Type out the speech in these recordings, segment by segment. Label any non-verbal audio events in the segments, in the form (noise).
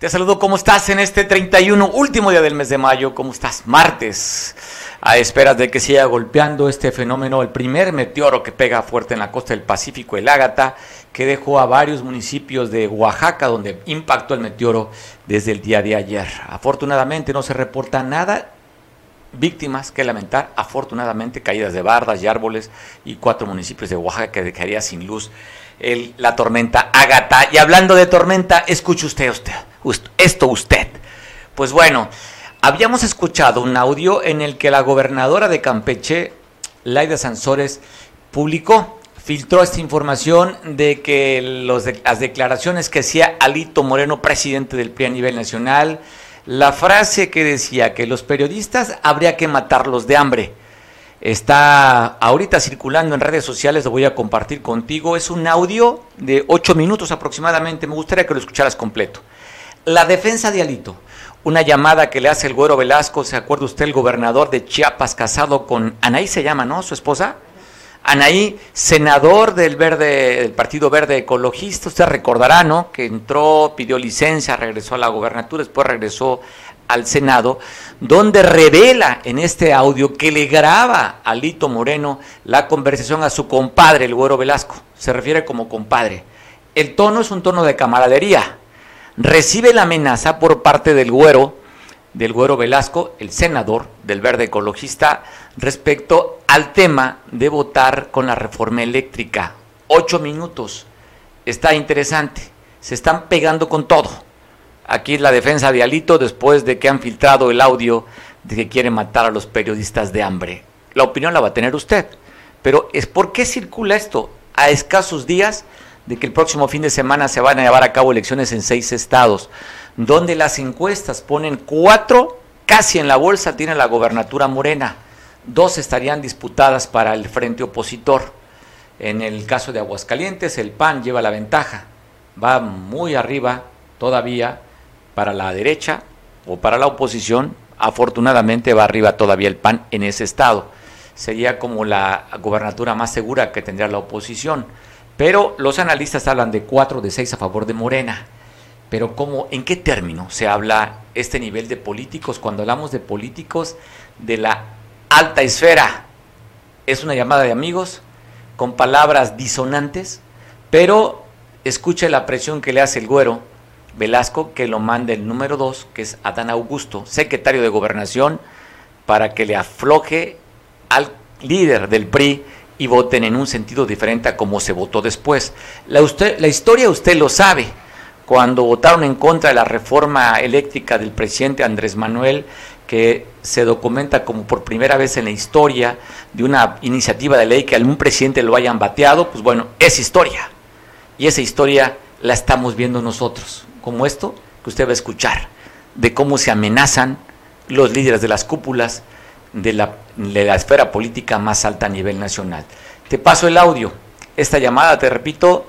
Te saludo, ¿cómo estás en este 31, último día del mes de mayo? ¿Cómo estás? Martes, a esperas de que siga golpeando este fenómeno, el primer meteoro que pega fuerte en la costa del Pacífico, el Ágata, que dejó a varios municipios de Oaxaca, donde impactó el meteoro desde el día de ayer. Afortunadamente no se reporta nada víctimas que lamentar, afortunadamente caídas de bardas y árboles y cuatro municipios de Oaxaca que dejaría sin luz la tormenta Ágata. Y hablando de tormenta, escuche usted, usted, esto usted. Pues bueno, habíamos escuchado un audio en el que la gobernadora de Campeche, Laida Sansores, publicó, filtró esta información de que los las declaraciones que hacía Alito Moreno, presidente del PRI a nivel nacional, la frase que decía que los periodistas habría que matarlos de hambre. Está ahorita circulando en redes sociales, lo voy a compartir contigo. Es un audio de ocho minutos aproximadamente. Me gustaría que lo escucharas completo. La defensa de Alito. Una llamada que le hace el güero Velasco, ¿se acuerda usted? El gobernador de Chiapas casado con Anaí se llama, ¿no? Su esposa. Anaí, senador del Verde, del Partido Verde Ecologista, usted recordará, ¿no? Que entró, pidió licencia, regresó a la gobernatura, después regresó al Senado, donde revela en este audio que le graba a Lito Moreno la conversación a su compadre, el Güero Velasco. Se refiere como compadre. El tono es un tono de camaradería. Recibe la amenaza por parte del Güero, del Güero Velasco, el senador del Verde Ecologista, respecto al tema de votar con la reforma eléctrica. Ocho minutos. Está interesante. Se están pegando con todo. Aquí la defensa de Alito después de que han filtrado el audio de que quiere matar a los periodistas de hambre. La opinión la va a tener usted. Pero es por qué circula esto a escasos días de que el próximo fin de semana se van a llevar a cabo elecciones en seis estados, donde las encuestas ponen cuatro, casi en la bolsa tiene la gobernatura morena, dos estarían disputadas para el frente opositor. En el caso de Aguascalientes, el PAN lleva la ventaja, va muy arriba todavía para la derecha o para la oposición, afortunadamente va arriba todavía el PAN en ese estado. Sería como la gobernatura más segura que tendría la oposición. Pero los analistas hablan de cuatro de seis a favor de Morena. Pero ¿cómo, ¿en qué término se habla este nivel de políticos? Cuando hablamos de políticos de la alta esfera, es una llamada de amigos con palabras disonantes, pero escuche la presión que le hace el güero Velasco que lo mande el número dos, que es Adán Augusto, secretario de Gobernación, para que le afloje al líder del PRI y voten en un sentido diferente a como se votó después. La, usted, la historia usted lo sabe. Cuando votaron en contra de la reforma eléctrica del presidente Andrés Manuel, que se documenta como por primera vez en la historia de una iniciativa de ley que algún presidente lo hayan bateado, pues bueno, es historia. Y esa historia la estamos viendo nosotros como esto que usted va a escuchar, de cómo se amenazan los líderes de las cúpulas de la, de la esfera política más alta a nivel nacional. Te paso el audio. Esta llamada, te repito,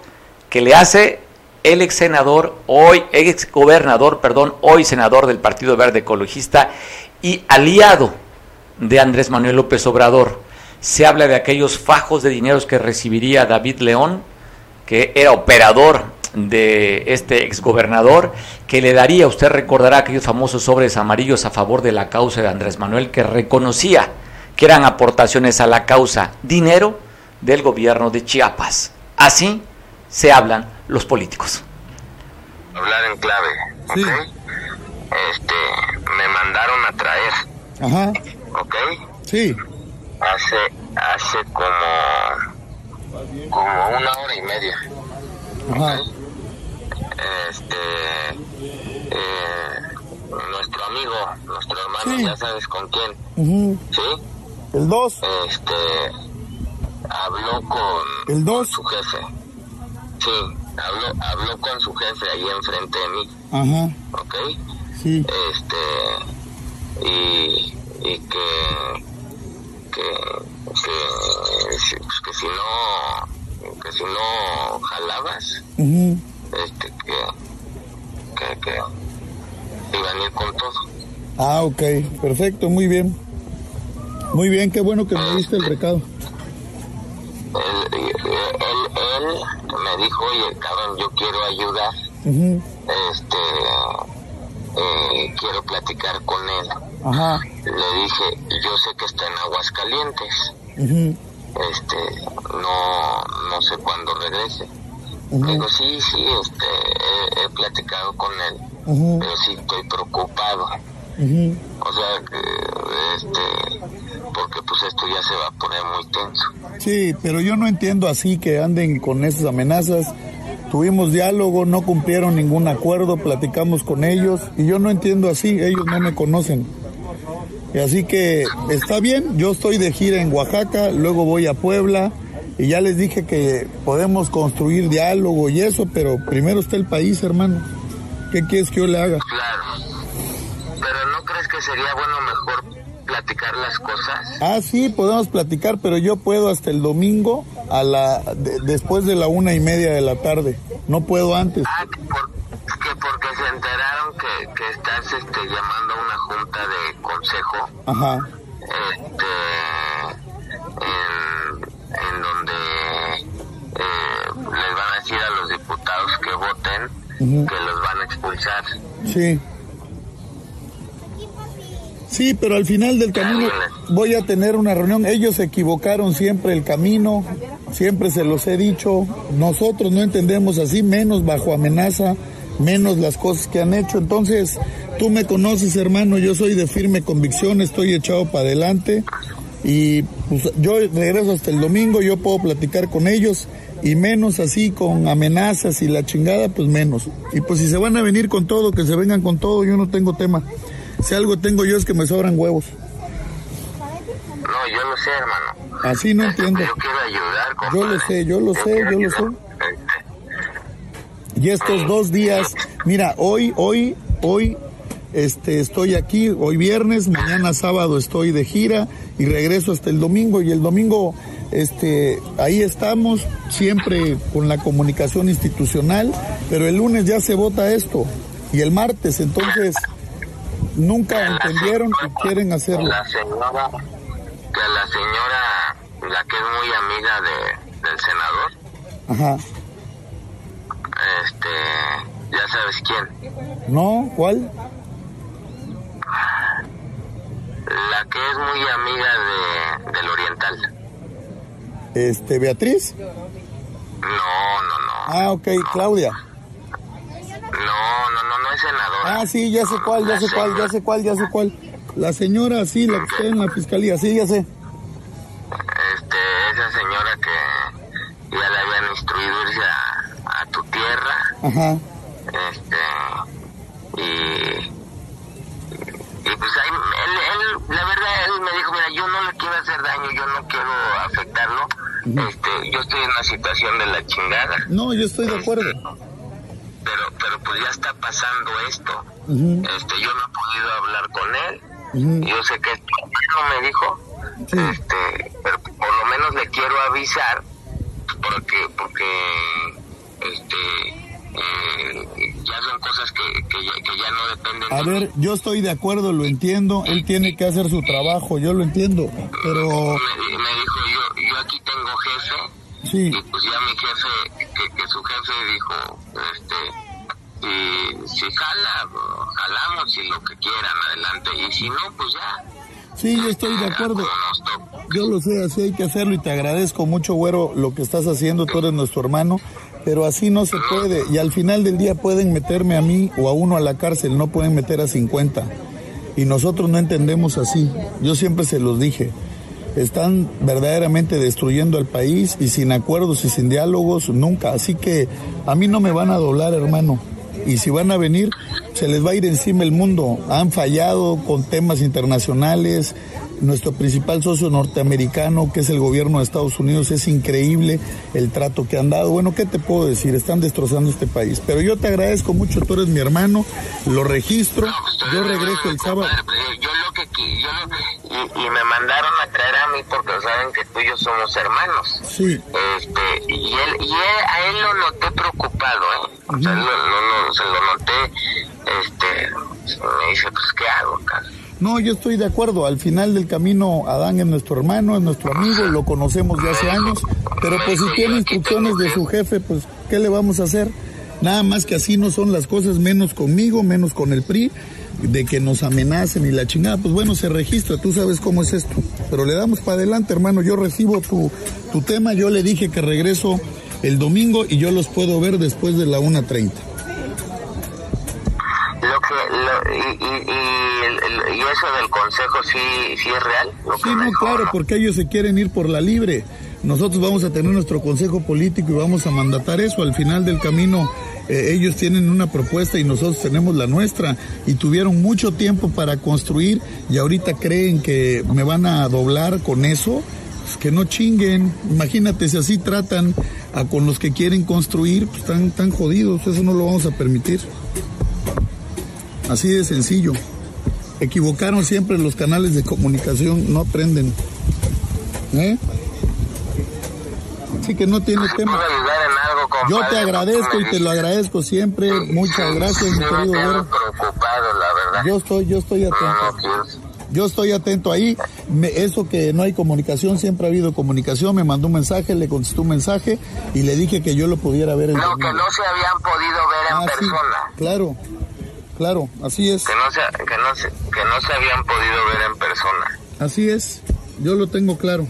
que le hace el ex senador, hoy ex gobernador, perdón, hoy senador del Partido Verde Ecologista y aliado de Andrés Manuel López Obrador. Se habla de aquellos fajos de dineros que recibiría David León, que era operador de este exgobernador que le daría, usted recordará aquellos famosos sobres amarillos a favor de la causa de Andrés Manuel que reconocía que eran aportaciones a la causa, dinero del gobierno de Chiapas. Así se hablan los políticos. Hablar en clave, Este, me mandaron a traer. Ajá. ¿Ok? Sí. Hace, hace como, como una hora y media. Ajá este eh, nuestro amigo, nuestro hermano, ya sabes con quién, ¿sí? El 2. Este habló con, ¿El dos? su jefe. Sí, habló, habló con su jefe ahí enfrente de mí. Ajá. ¿Ok? Sí. Este y, y que que, que, que si no que si no jalabas este, que, que, que iban a ir con todo. Ah, ok, perfecto, muy bien. Muy bien, qué bueno que me diste el recado. Él, él, él, me dijo, oye, cabrón, yo quiero ayudar. Este, eh, quiero platicar con él. Ajá. Le dije, yo sé que está en Aguascalientes, ujú, este, no, no sé cuándo regrese. ujú, Digo, sí, sí, este, he, he platicado con él, pero sí estoy preocupado. O sea, este, porque pues esto ya se va a poner muy tenso. Sí, pero yo no entiendo así que anden con esas amenazas. Tuvimos diálogo, no cumplieron ningún acuerdo, platicamos con ellos y yo no entiendo así, ellos no me conocen. Así que está bien, yo estoy de gira en Oaxaca, luego voy a Puebla y ya les dije que podemos construir diálogo y eso, pero primero está el país, hermano. ¿Qué quieres que yo le haga? Claro. Pero ¿no crees que sería bueno mejor platicar las cosas? Ah, sí, podemos platicar, pero yo puedo hasta el domingo a la de- después de la una y media de la tarde. No puedo antes. Ah, por- porque se enteraron que, que estás este, llamando a una junta de consejo, Ajá. este, en, en donde eh, les van a decir a los diputados que voten que los van a expulsar. Sí. Sí, pero al final del camino voy a tener una reunión. Ellos se equivocaron siempre el camino, siempre se los he dicho. Nosotros no entendemos así, menos bajo amenaza, menos las cosas que han hecho. Entonces, tú me conoces, hermano, yo soy de firme convicción, estoy echado para adelante. Y pues, yo regreso hasta el domingo, yo puedo platicar con ellos y menos así con amenazas y la chingada, pues menos. Y pues si se van a venir con todo, que se vengan con todo, yo no tengo tema. Si algo tengo yo es que me sobran huevos. No, yo lo sé, hermano. Así no entiendo. Yo quiero ayudar, Yo lo sé, yo lo sé, yo lo sé. Y estos dos días, mira, hoy, hoy, hoy, este, estoy aquí, hoy viernes, mañana sábado estoy de gira y regreso hasta el domingo y el domingo, este, ahí estamos, siempre con la comunicación institucional, pero el lunes ya se vota esto y el martes, entonces, nunca entendieron y quieren hacerlo. La señora, que la señora, la que es muy amiga de, del senador, Ajá. Este, ya sabes quién, ¿No? ¿Cuál? la que es muy amiga de, del oriental. Este, Beatriz. No, no, no. Ah, ok, Claudia. No, no, no, no es senadora. Ah, sí, ya sé cuál, ya sé cuál, ya sé cuál, ya sé cuál. La señora, sí, la que está en la fiscalía, sí, ya sé. Este, esa señora que ya le habían instruido irse a, tierra, Ajá. este, y, y pues ahí, él, él, la verdad, él me dijo, mira, yo no le quiero hacer daño, yo no quiero afectarlo, este, yo estoy en una situación de la chingada, No, yo estoy de acuerdo. pero, pero pues ya está pasando esto, este, yo no he podido hablar con él, yo sé que tu hermano me dijo, Sí. este, pero por lo menos le quiero avisar porque porque este eh, ya son cosas que, que, ya, que ya no dependen A de ver, yo estoy de acuerdo, lo entiendo. Él tiene que hacer su trabajo, yo lo entiendo. Pero, me, me dijo yo yo aquí tengo jefe sí, y pues ya mi jefe que, que su jefe dijo este y si jala jalamos y lo que quieran adelante y si no pues ya sí, yo estoy de acuerdo. Yo lo sé, así hay que hacerlo y te agradezco mucho, güero, lo que estás haciendo. Tú eres nuestro hermano, pero así no se puede. Y al final del día pueden meterme a mí o a uno a la cárcel, no pueden meter a 50. Y nosotros no entendemos así. Yo siempre se los dije. Están verdaderamente destruyendo al país y sin acuerdos y sin diálogos, nunca. Así que a mí no me van a doblar, hermano. Y si van a venir, se les va a ir encima el mundo. Han fallado con temas internacionales. Nuestro principal socio norteamericano, que es el gobierno de Estados Unidos, es increíble el trato que han dado. Bueno, ¿qué te puedo decir? Están destrozando este país. Pero yo te agradezco mucho, tú eres mi hermano, lo registro, yo regreso el sábado. Yo lo que yo lo- y, y me mandaron a traer a mí porque saben que tú y yo somos hermanos. Sí, Este, y él, y él, a él lo noté preocupado, ¿eh? O sea, lo, lo- lo- se lo noté, este, me dice, pues, ¿qué hago, cara? No, yo estoy de acuerdo. Al final del camino, Adán es nuestro hermano, es nuestro amigo, lo conocemos de hace años. Pero pues si tiene instrucciones de su jefe, pues, ¿qué le vamos a hacer? Nada más que así no son las cosas, menos conmigo, menos con el PRI, de que nos amenacen y la chingada. Pues bueno, se registra, tú sabes cómo es esto. Pero le damos para adelante, hermano. Yo recibo tu, tu tema, yo le dije que regreso el domingo y yo los puedo ver después de la 1.30. Lo que, y, y, y, eso del consejo sí, sí es real. sí, no, claro, porque ellos se quieren ir por la libre. Nosotros vamos a tener nuestro consejo político y vamos a mandatar eso. Al final del camino eh, ellos tienen una propuesta y nosotros tenemos la nuestra y tuvieron mucho tiempo para construir y ahorita creen que me van a doblar con eso. Pues que no chinguen. Imagínate si así tratan a con los que quieren construir, pues están tan jodidos. Eso no lo vamos a permitir. Así de sencillo. Equivocaron siempre los canales de comunicación, no aprenden. ¿Eh? Así que no tiene tema. Yo te agradezco y te lo agradezco siempre. Muchas gracias, mi querido. Yo estoy, yo estoy atento. Yo estoy atento ahí. eso que no hay comunicación, siempre ha habido comunicación. Me mandó un mensaje, le contestó un mensaje y le dije que yo lo pudiera ver en No, que no se habían podido ver en ah, persona. claro, claro, así es. Que no, se, que, no se, que no se habían podido ver en persona. Así es, yo lo tengo claro.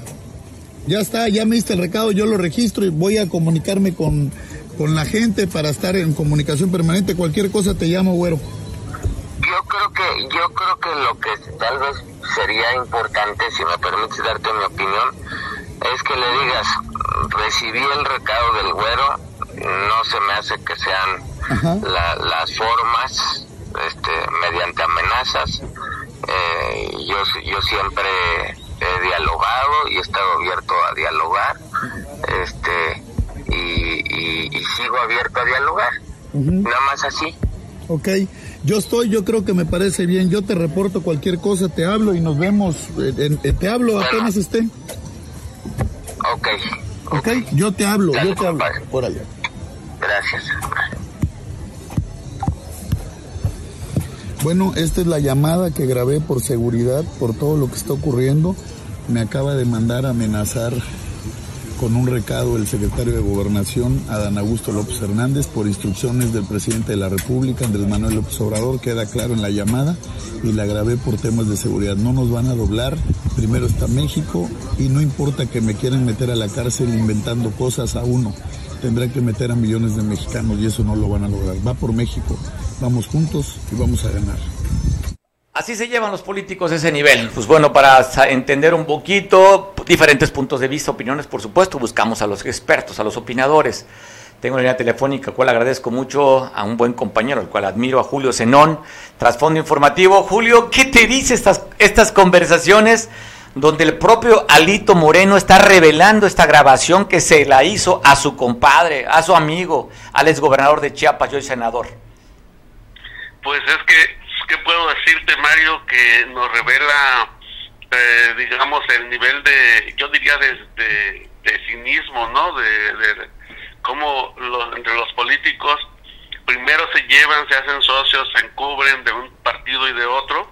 Ya está, ya me diste el recado, yo lo registro y voy a comunicarme con, con la gente para estar en comunicación permanente. Cualquier cosa te llamo, güero. Yo creo que, yo creo que lo que tal vez sería importante, si me permites darte mi opinión, es que le digas, recibí el recado del güero, no se me hace que sean las formas, este, mediante amenazas. Eh, yo, yo siempre he dialogado y he estado abierto a dialogar, este, y, sigo abierto a dialogar, nada más así. Ok, yo estoy, yo creo que me parece bien, yo te reporto cualquier cosa, te hablo y nos vemos, eh, eh, te hablo apenas esté. Ok. Ok, yo te hablo, yo te hablo. Por allá. Gracias. Bueno, esta es la llamada que grabé por seguridad, por todo lo que está ocurriendo. Me acaba de mandar amenazar con un recado el secretario de Gobernación, Adán Augusto López Hernández, por instrucciones del presidente de la República, Andrés Manuel López Obrador, queda claro en la llamada y la grabé por temas de seguridad. No nos van a doblar, primero está México y no importa que me quieran meter a la cárcel inventando cosas a uno, tendrán que meter a millones de mexicanos y eso no lo van a lograr. Va por México, vamos juntos y vamos a ganar. Así se llevan los políticos de ese nivel. Pues bueno, para entender un poquito, diferentes puntos de vista, opiniones, por supuesto, buscamos a los expertos, a los opinadores. Tengo una línea telefónica, cual agradezco mucho a un buen compañero, al cual admiro, a Julio Zenón, trasfondo informativo. Julio, ¿qué te dice estas, estas conversaciones donde el propio Alito Moreno está revelando esta grabación que se la hizo a su compadre, a su amigo, al exgobernador de Chiapas, y hoy senador? Pues es que, ¿qué puedo decirte, Mario? Que nos revela, eh, digamos, el nivel de, yo diría, de, de, cinismo, ¿no? De, de cómo los, entre los políticos primero se llevan, se hacen socios, se encubren de un partido y de otro,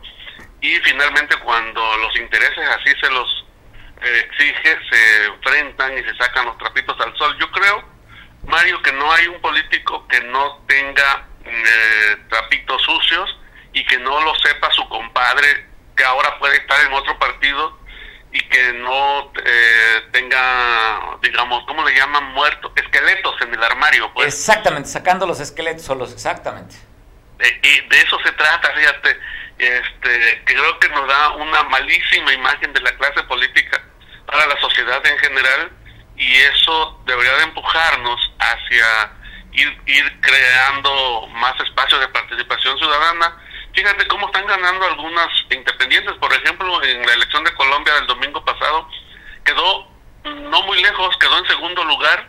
y finalmente cuando los intereses así se los eh, exige, se enfrentan y se sacan los trapitos al sol. Yo creo, Mario, que no hay un político que no tenga eh, trapitos sucios y que no lo sepa su compadre que ahora puede estar en otro partido y que no eh, tenga, digamos, ¿cómo le llaman? Muertos, esqueletos en el armario. Pues. Exactamente, sacando los esqueletos solos, exactamente. Eh, y de eso se trata, fíjate, este, creo que nos da una malísima imagen de la clase política para la sociedad en general y eso debería de empujarnos hacia ir, ir creando más espacios de participación ciudadana. Fíjate cómo están ganando algunas independientes. Por ejemplo, en la elección de Colombia del domingo pasado, quedó no muy lejos, quedó en segundo lugar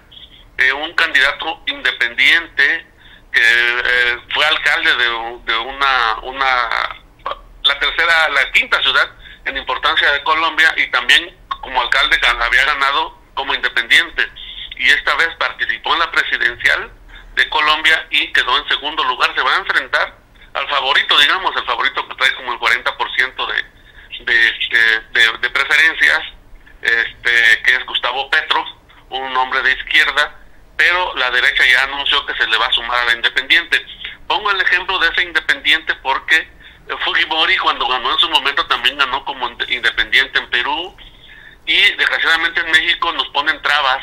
eh, un candidato independiente que eh, fue alcalde de, de una, una, la tercera, la quinta ciudad en importancia de Colombia y también como alcalde había ganado como independiente y esta vez participó en la presidencial Colombia y quedó en segundo lugar. Se va a enfrentar al favorito, digamos, el favorito que trae como el 40% de, de, de, de, preferencias, este, que es Gustavo Petro, un hombre de izquierda, pero la derecha ya anunció que se le va a sumar a la independiente. Pongo el ejemplo de ese independiente porque Fujimori cuando ganó en su momento también ganó como independiente en Perú y desgraciadamente en México nos ponen trabas,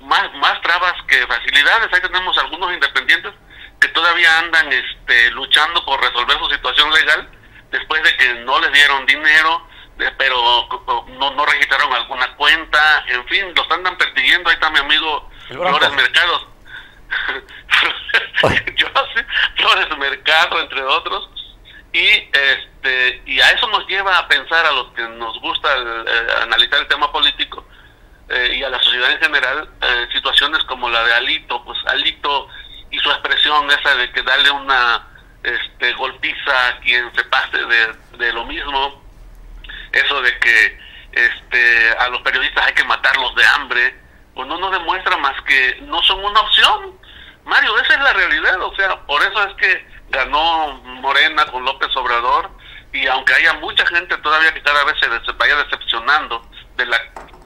más, más trabas que facilidades. Ahí tenemos algunos independientes que todavía andan este, luchando por resolver su situación legal después de que no les dieron dinero, pero no, no registraron alguna cuenta, en fin, los andan persiguiendo. Ahí está mi amigo Flores Mercados. (laughs) Yo sé, Flores Mercado, entre otros. Y este y a eso nos lleva a pensar a los que nos gusta eh, analizar el tema político eh, y a la sociedad en general eh, situaciones como la de Alito, pues Alito y su expresión esa de que darle una este, golpiza a quien se pase de, de lo mismo, eso de que este, a los periodistas hay que matarlos de hambre, pues no nos demuestra más que no son una opción. Mario, esa es la realidad, o sea, por eso es que ganó Morena con López Obrador y aunque haya mucha gente todavía que cada vez se, vaya decepcionando de la,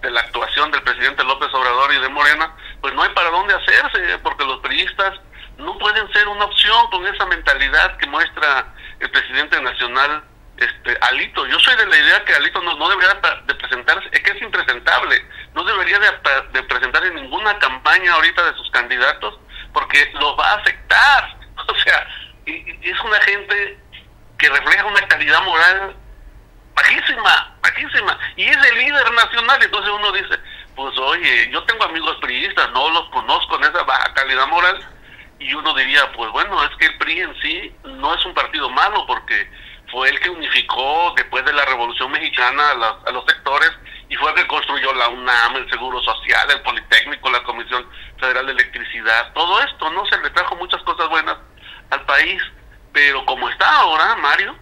de la actuación del presidente López Obrador y de Morena, pues no hay para dónde hacerse, porque los periodistas no pueden ser una opción con esa mentalidad que muestra el presidente nacional este Alito. Yo soy de la idea que Alito no, debería de presentarse, es que es impresentable, no debería de, de presentar en ninguna campaña ahorita de sus candidatos porque los va a afectar. (laughs) O sea, es una gente que refleja una calidad moral bajísima, bajísima, y es el líder nacional, entonces uno dice, pues oye, yo tengo amigos priistas, no los conozco en esa baja calidad moral, y uno diría, pues bueno, es que el PRI en sí no es un partido malo porque fue el que unificó después de la Revolución Mexicana a, los sectores y fue el que construyó la UNAM, el Seguro Social, el Politécnico, la Comisión Federal de Electricidad. Todo esto, ¿no? Se le trajo muchas cosas buenas al país, pero como está ahora, Mario,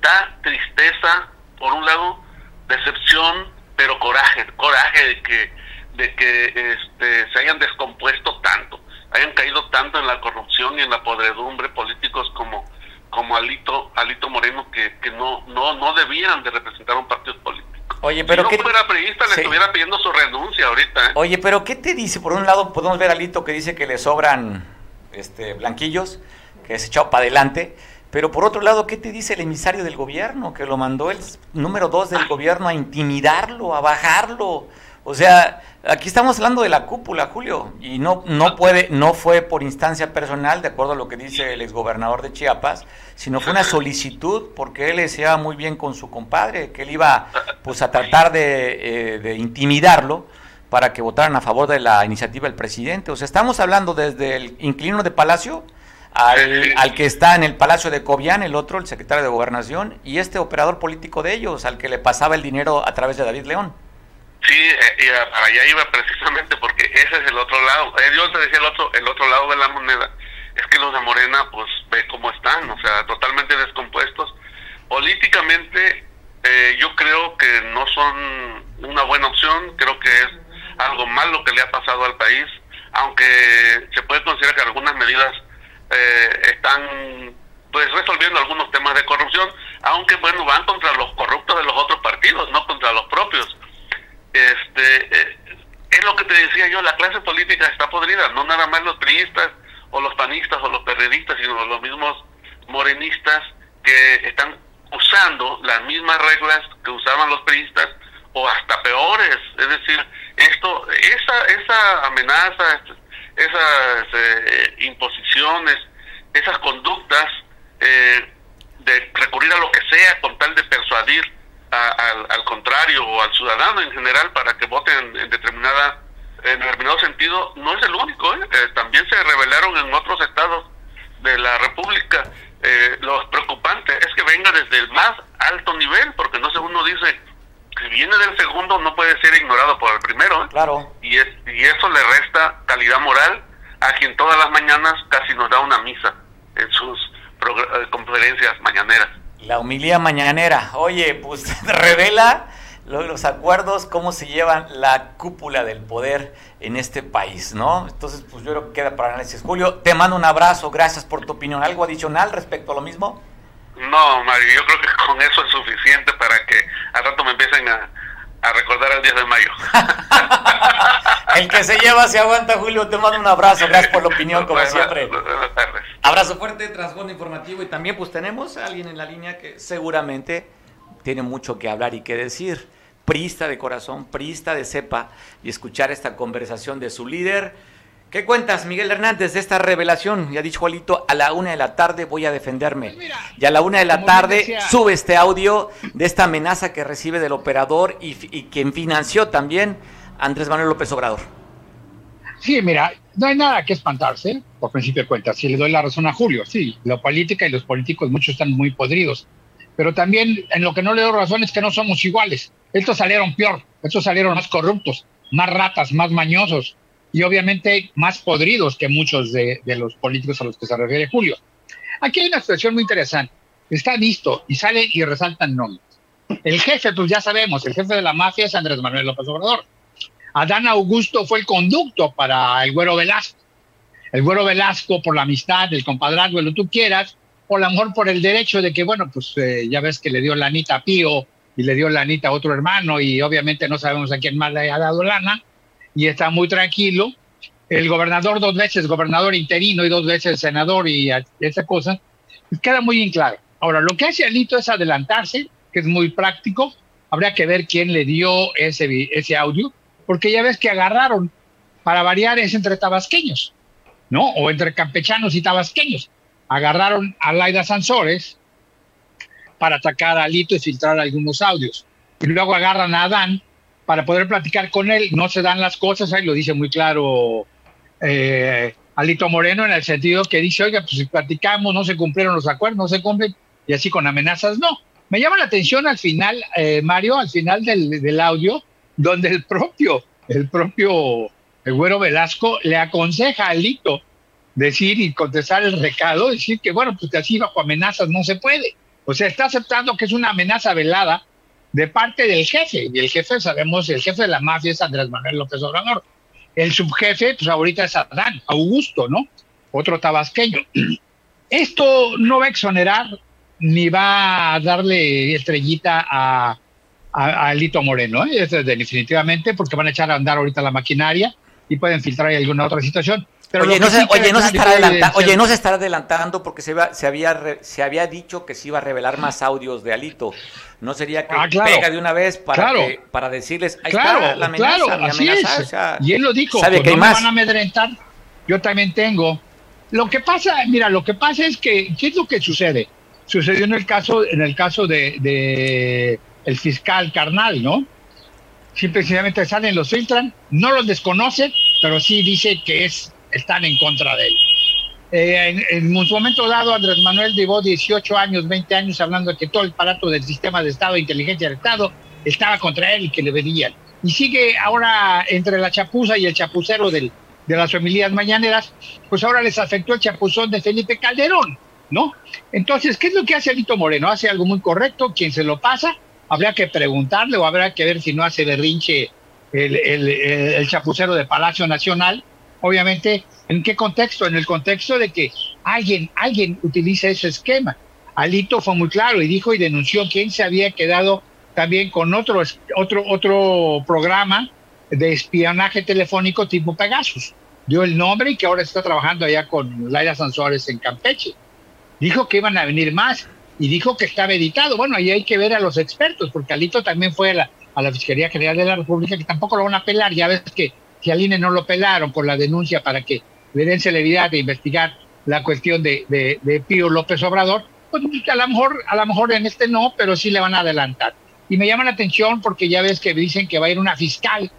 da tristeza, por un lado, decepción, pero coraje, coraje de que, de que este, se hayan descompuesto tanto hayan caído tanto en la corrupción y en la podredumbre políticos como como Alito Alito Moreno que, que no no no debían de representar un partido político. Oye, pero si no fuera periodista le estuviera pidiendo su renuncia ahorita. ¿eh? Oye, pero ¿qué te dice? Por un lado podemos ver a Alito que dice que le sobran este blanquillos, que es echado para adelante. Pero por otro lado, ¿qué te dice el emisario del gobierno? Que lo mandó el número dos del gobierno a intimidarlo, a bajarlo. O sea, aquí estamos hablando de la cúpula, Julio, y no, no puede, no fue por instancia personal, de acuerdo a lo que dice el exgobernador de Chiapas, sino fue una solicitud porque él decía muy bien con su compadre, que él iba pues a tratar de, eh, de intimidarlo para que votaran a favor de la iniciativa del presidente. O sea, estamos hablando desde el inquilino de Palacio al, al, que está en el Palacio de Cobian, el otro, el secretario de Gobernación, y este operador político de ellos, al que le pasaba el dinero a través de David León. Sí, eh, para allá iba precisamente porque ese es el otro lado. Eh, yo te decía el otro, el otro lado de la moneda. Es que los de Morena, pues ve cómo están, o sea, totalmente descompuestos. Políticamente, eh, yo creo que no son una buena opción. Creo que es algo malo que le ha pasado al país, aunque se puede considerar que algunas medidas eh, están pues resolviendo algunos temas de corrupción, aunque bueno, van contra los corruptos de los otros partidos, no contra los propios. Este eh, es lo que te decía yo, la clase política está podrida, no nada más los priistas o los panistas o los periodistas, sino los mismos morenistas que están usando las mismas reglas que usaban los priistas o hasta peores, es decir, esto esa esa amenaza, esas eh, imposiciones, esas conductas eh, de recurrir a lo que sea con tal de persuadir al, contrario o al ciudadano en general para que voten en, determinada en determinado sentido no es el único ¿eh? Eh, también se revelaron en otros estados de la república. Eh, lo preocupante es que venga desde el más alto nivel porque no sé uno dice si viene del segundo no puede ser ignorado por el primero claro. Y es, y eso le resta calidad moral a quien todas las mañanas casi nos da una misa en sus conferencias mañaneras la humilía mañanera. Oye, pues (laughs) revela los acuerdos, cómo se llevan la cúpula del poder en este país, ¿no? Entonces, pues yo creo que queda para análisis. Julio, te mando un abrazo, gracias por tu opinión. ¿Algo adicional respecto a lo mismo? No, Mario, yo creo que (laughs) con eso es suficiente para que al rato me empiecen a, a recordar el 10 de mayo. (laughs) El que se lleva se aguanta, Julio. Te mando un abrazo. Gracias por la opinión, como siempre. Abrazo fuerte, trasfondo informativo. Y también, pues, tenemos a alguien en la línea que seguramente tiene mucho que hablar y que decir. Prista de corazón, prista de cepa. Y escuchar esta conversación de su líder. ¿Qué cuentas, Miguel Hernández, de esta revelación? Ya dicho Juanito, a la una de la tarde voy a defenderme. Pues y a la una de la tarde sube este audio de esta amenaza que recibe del operador y, y quien financió también Andrés Manuel López Obrador. Sí, mira, no hay nada que espantarse, por principio de cuentas. Si le doy la razón a Julio, sí, la política y los políticos muchos están muy podridos. Pero también en lo que no le doy razón es que no somos iguales. Estos salieron peor, estos salieron más corruptos, más ratas, más mañosos y obviamente más podridos que muchos de, los políticos a los que se refiere Julio. Aquí hay una situación muy interesante. Está visto y sale y resaltan nombres. El jefe, pues ya sabemos, el jefe de la mafia es Andrés Manuel López Obrador. Adán Augusto fue el conducto para el Güero Velasco. El Güero Velasco por la amistad, el compadrazgo, lo tú quieras, o a lo mejor por el derecho de que, bueno, pues eh, ya ves que le dio lanita a Pío y le dio lanita a otro hermano y obviamente no sabemos a quién más le ha dado lana y está muy tranquilo. El gobernador dos veces, gobernador interino y dos veces senador y esa cosa, queda muy en claro. Ahora, lo que hace Alito es adelantarse, que es muy práctico. Habría que ver quién le dio ese, ese audio, porque ya ves que agarraron, para variar, es entre tabasqueños, ¿no? O entre campechanos y tabasqueños. Agarraron a Laida Sansores para atacar a Alito y filtrar algunos audios. Y luego agarran a Adán para poder platicar con él. No se dan las cosas, ahí lo dice muy claro eh, Alito Moreno, en el sentido que dice, oiga, pues si platicamos, no se cumplieron los acuerdos, no se cumplen, y así con amenazas, no. Me llama la atención al final, eh, Mario, al final del, audio, donde el propio, el propio el Güero Velasco le aconseja a Alito decir y contestar el recado, decir que, bueno, pues que así bajo amenazas no se puede. O sea, está aceptando que es una amenaza velada de parte del jefe. Y el jefe, sabemos, el jefe de la mafia es Andrés Manuel López Obrador. El subjefe, pues ahorita es Adán, Augusto, ¿no? Otro tabasqueño. (clears throat) Esto no va a exonerar ni va a darle estrellita a, a, Lito Moreno, ¿eh? definitivamente, porque van a echar a andar ahorita la maquinaria y pueden filtrar alguna otra situación. Pero oye, no se, oye, no se estará adelantando, oye, no se estará adelantando porque se, se, había, se había dicho que se iba a revelar más audios de Alito. ¿No sería que ah, pega de una vez para, para decirles, ahí está la amenaza, y él lo dijo, ¿sabe que más? van a amedrentar, yo también tengo. Lo que pasa, mira, lo que pasa es que, ¿qué es lo que sucede? Sucedió en el caso, en el caso de, de el fiscal carnal, ¿no? Simplemente salen, los filtran, no los desconoce, pero sí dice que es, están en contra de él. Eh, en, un momento dado, Andrés Manuel llevó 18 años, 20 años hablando de que todo el aparato del sistema de Estado, de inteligencia del Estado, estaba contra él y que le venían. Y sigue ahora entre la chapuza y el chapucero del, de las familias mañaneras, pues ahora les afectó el chapuzón de Felipe Calderón, ¿no? Entonces, ¿qué es lo que hace Alito Moreno? Hace algo muy correcto, quien se lo pasa, habría que preguntarle o habrá que ver si no hace berrinche el, el, el chapucero de Palacio Nacional. Obviamente ¿En qué contexto? En el contexto de que alguien, alguien utiliza ese esquema. Alito fue muy claro y dijo y denunció quién se había quedado también con otro, otro, otro programa de espionaje telefónico tipo Pegasus. Dio el nombre y que ahora está trabajando allá con Laira Sansores en Campeche. Dijo que iban a venir más y dijo que estaba editado. Bueno, ahí hay que ver a los expertos, porque Alito también fue a la, a la Fiscalía General de la República, que tampoco lo van a pelar. Ya ves que si al INE no lo pelaron por la denuncia para que le den celeridad de investigar la cuestión de, de, Pío López Obrador, pues a lo mejor, a lo mejor en este no, pero sí le van a adelantar. Y me llama la atención porque ya ves que dicen que va a ir una fiscal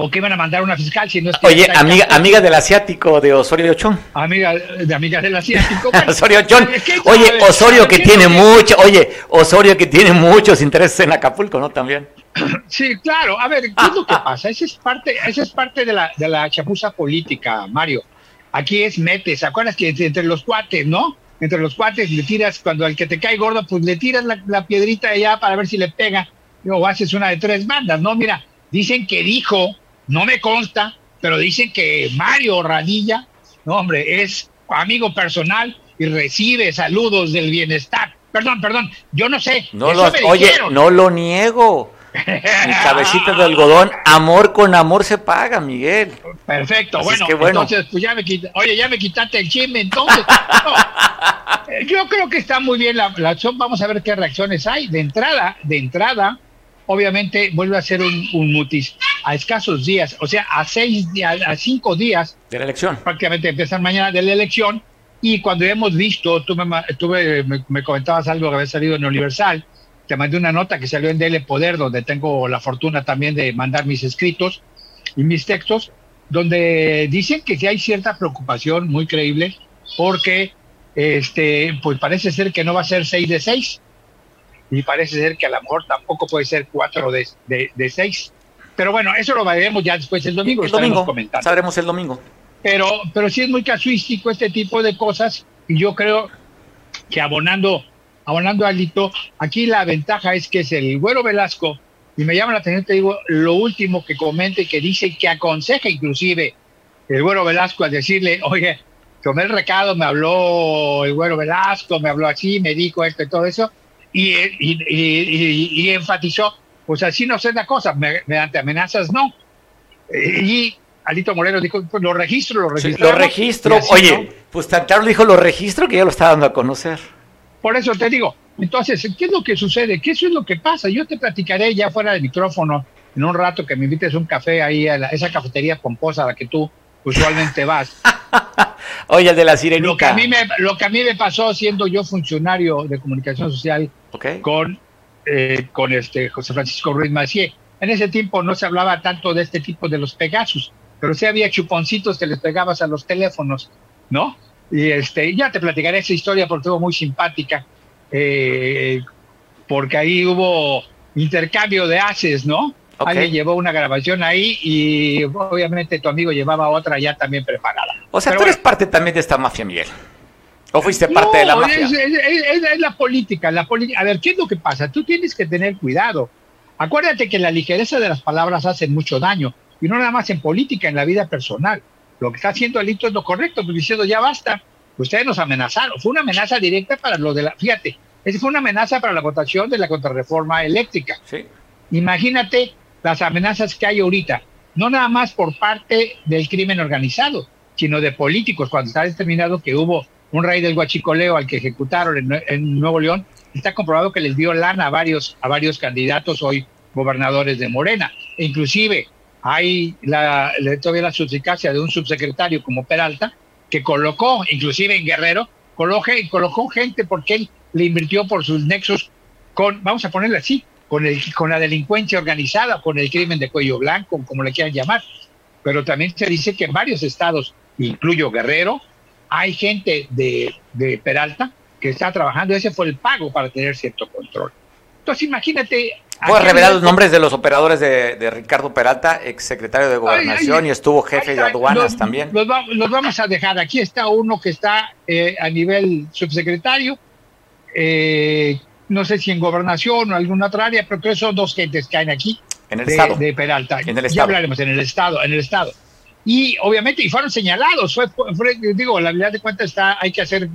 o que van a mandar una fiscal si no es Oye, amiga, amiga del asiático de Osorio Ochón. Amiga, de amiga del asiático. (laughs) Osorio Ochón. Oye, Osorio que tiene mucho, oye, Osorio que tiene muchos intereses en Acapulco, ¿no? También. Sí, claro. A ver, ¿qué es lo que (laughs) pasa? Esa es parte, esa es parte de la, de la chapuza política, Mario. Aquí es metes, acuerdas que entre los cuates, no? Entre los cuates le tiras, cuando al que te cae gordo, pues le tiras la, piedrita allá para ver si le pega, o haces una de tres bandas, ¿no? Mira, dicen que dijo, no me consta, pero dicen que Mario Radilla, no, hombre, es amigo personal y recibe saludos del bienestar. Perdón, perdón, yo no sé. No lo, oye, no lo niego. Mi (laughs) cabecita de algodón, amor con amor se paga, Miguel. Perfecto, bueno, entonces pues ya me quitaste, oye, ya me quitaste el chisme, entonces. (laughs) yo creo que está muy bien la, la acción, vamos a ver qué reacciones hay. De entrada, de entrada, obviamente vuelve a ser un, mutis a escasos días, o sea, a seis a cinco días de la elección. Prácticamente empiezan mañana de la elección. Y cuando hemos visto, tú me, me, comentabas algo que había salido en Universal, te mandé una nota que salió en DL Poder, donde tengo la fortuna también de mandar mis escritos y mis textos, donde dicen que sí hay cierta preocupación muy creíble, porque este, pues parece ser que no va a ser 6 de 6, y parece ser que a lo mejor tampoco puede ser 4 de, de, 6. Pero bueno, eso lo veremos ya después el domingo. El domingo, sabremos el domingo. Pero, pero sí es muy casuístico este tipo de cosas y yo creo que abonando, abonando a Lito, aquí la ventaja es que es el Güero Velasco y me llama la atención, te digo, lo último que comente, que dice que aconseja inclusive el Güero Velasco al decirle, oye, tomé el recado, me habló el Güero Velasco, me habló así, me dijo esto y todo eso, y, y, enfatizó, pues así no sé la cosa, mediante amenazas no. Y Alito Moreno dijo, pues lo registro, lo registro. lo registro, oye, pues tan claro dijo lo registro que ya lo está dando a conocer. Por eso te digo, entonces, ¿qué es lo que sucede? ¿Qué eso es lo que pasa? Yo te platicaré ya fuera del micrófono en un rato que me invites un café ahí a esa cafetería pomposa a la que tú usualmente vas. (laughs) Oye, el de la sirenica. Lo que, a mí me, lo que a mí me pasó siendo yo funcionario de comunicación social con, eh, con este José Francisco Ruiz Macié. En ese tiempo no se hablaba tanto de este tipo de los Pegasus pero sí había chuponcitos que les pegabas a los teléfonos, ¿no? Y este, ya te platicaré esa historia porque estuvo muy simpática, eh, porque ahí hubo intercambio de haces, ¿no? Alguien llevó una grabación ahí y obviamente tu amigo llevaba otra ya también preparada. O sea, tú eres parte también de esta mafia, Miguel. ¿O fuiste parte de la mafia? Es, es, la política, la política. A ver, ¿qué es lo que pasa? Tú tienes que tener cuidado. Acuérdate que la ligereza de las palabras hace mucho daño y no nada más en política, en la vida personal. Lo que está haciendo Alito es lo correcto, pues diciendo ya basta, ustedes nos amenazaron, fue una amenaza directa para lo de la, fíjate, esa fue una amenaza para la votación de la contrarreforma eléctrica. Sí. Imagínate las amenazas que hay ahorita, no nada más por parte del crimen organizado, sino de políticos, cuando está determinado que hubo un rey del guachicoleo al que ejecutaron en, en Nuevo León, está comprobado que les dio lana a varios, a varios candidatos hoy gobernadores de Morena. E inclusive hay la, todavía la suficacia de un subsecretario como Peralta, que colocó, inclusive en Guerrero, colocó, colocó gente porque él le invirtió por sus nexos con, vamos a ponerle así, con, el, con la delincuencia organizada, con el crimen de cuello blanco, como le quieran llamar. Pero también se dice que en varios estados, incluyo Guerrero, hay gente de, de Peralta que está trabajando. Ese fue el pago para tener cierto control. Entonces, imagínate ¿Puedes revelar los nombres de los operadores de, Ricardo Peralta, exsecretario de Gobernación y estuvo jefe de aduanas también? Los, vamos a dejar. Aquí está uno que está eh, a nivel subsecretario, eh, no sé si en Gobernación o alguna otra área, pero creo que son dos gentes que hay aquí. En el Estado. De Peralta. En el Estado. Ya hablaremos en el Estado, en el Estado. Y obviamente, y fueron señalados. Fue, digo, la verdad de cuenta está, hay que hacer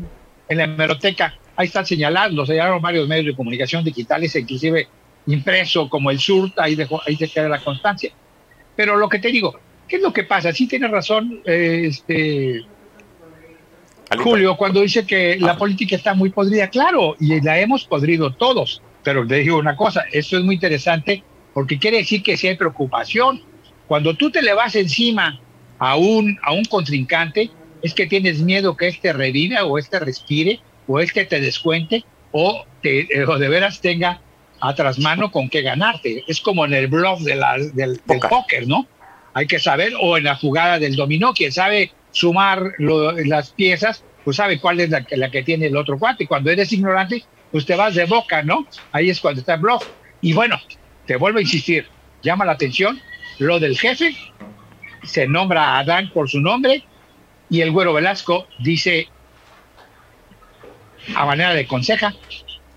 en la hemeroteca, ahí están señalados, los señalaron varios medios de comunicación digitales, inclusive impreso como el sur, ahí, dejó, ahí se queda la constancia. Pero lo que te digo, ¿qué es lo que pasa? Sí tiene razón eh, este, Julio cuando dice que la política está muy podrida. Claro, y la hemos podrido todos. Pero te digo una cosa, esto es muy interesante porque quiere decir que si hay preocupación. Cuando tú te le vas encima a un, a un contrincante, es que tienes miedo que este reviva o este respire o este te descuente o, te, o de veras tenga a trasmano con qué ganarte. Es como en el bluff de la, del, póker, ¿no? Hay que saber, o en la jugada del dominó, quien sabe sumar las piezas, pues sabe cuál es la, la que tiene el otro cuate. Cuando eres ignorante, pues te vas de boca, ¿no? Ahí es cuando está el bluff. Y bueno, te vuelvo a insistir, llama la atención lo del jefe, se nombra a Adán por su nombre, y el güero Velasco dice, a manera de conseja,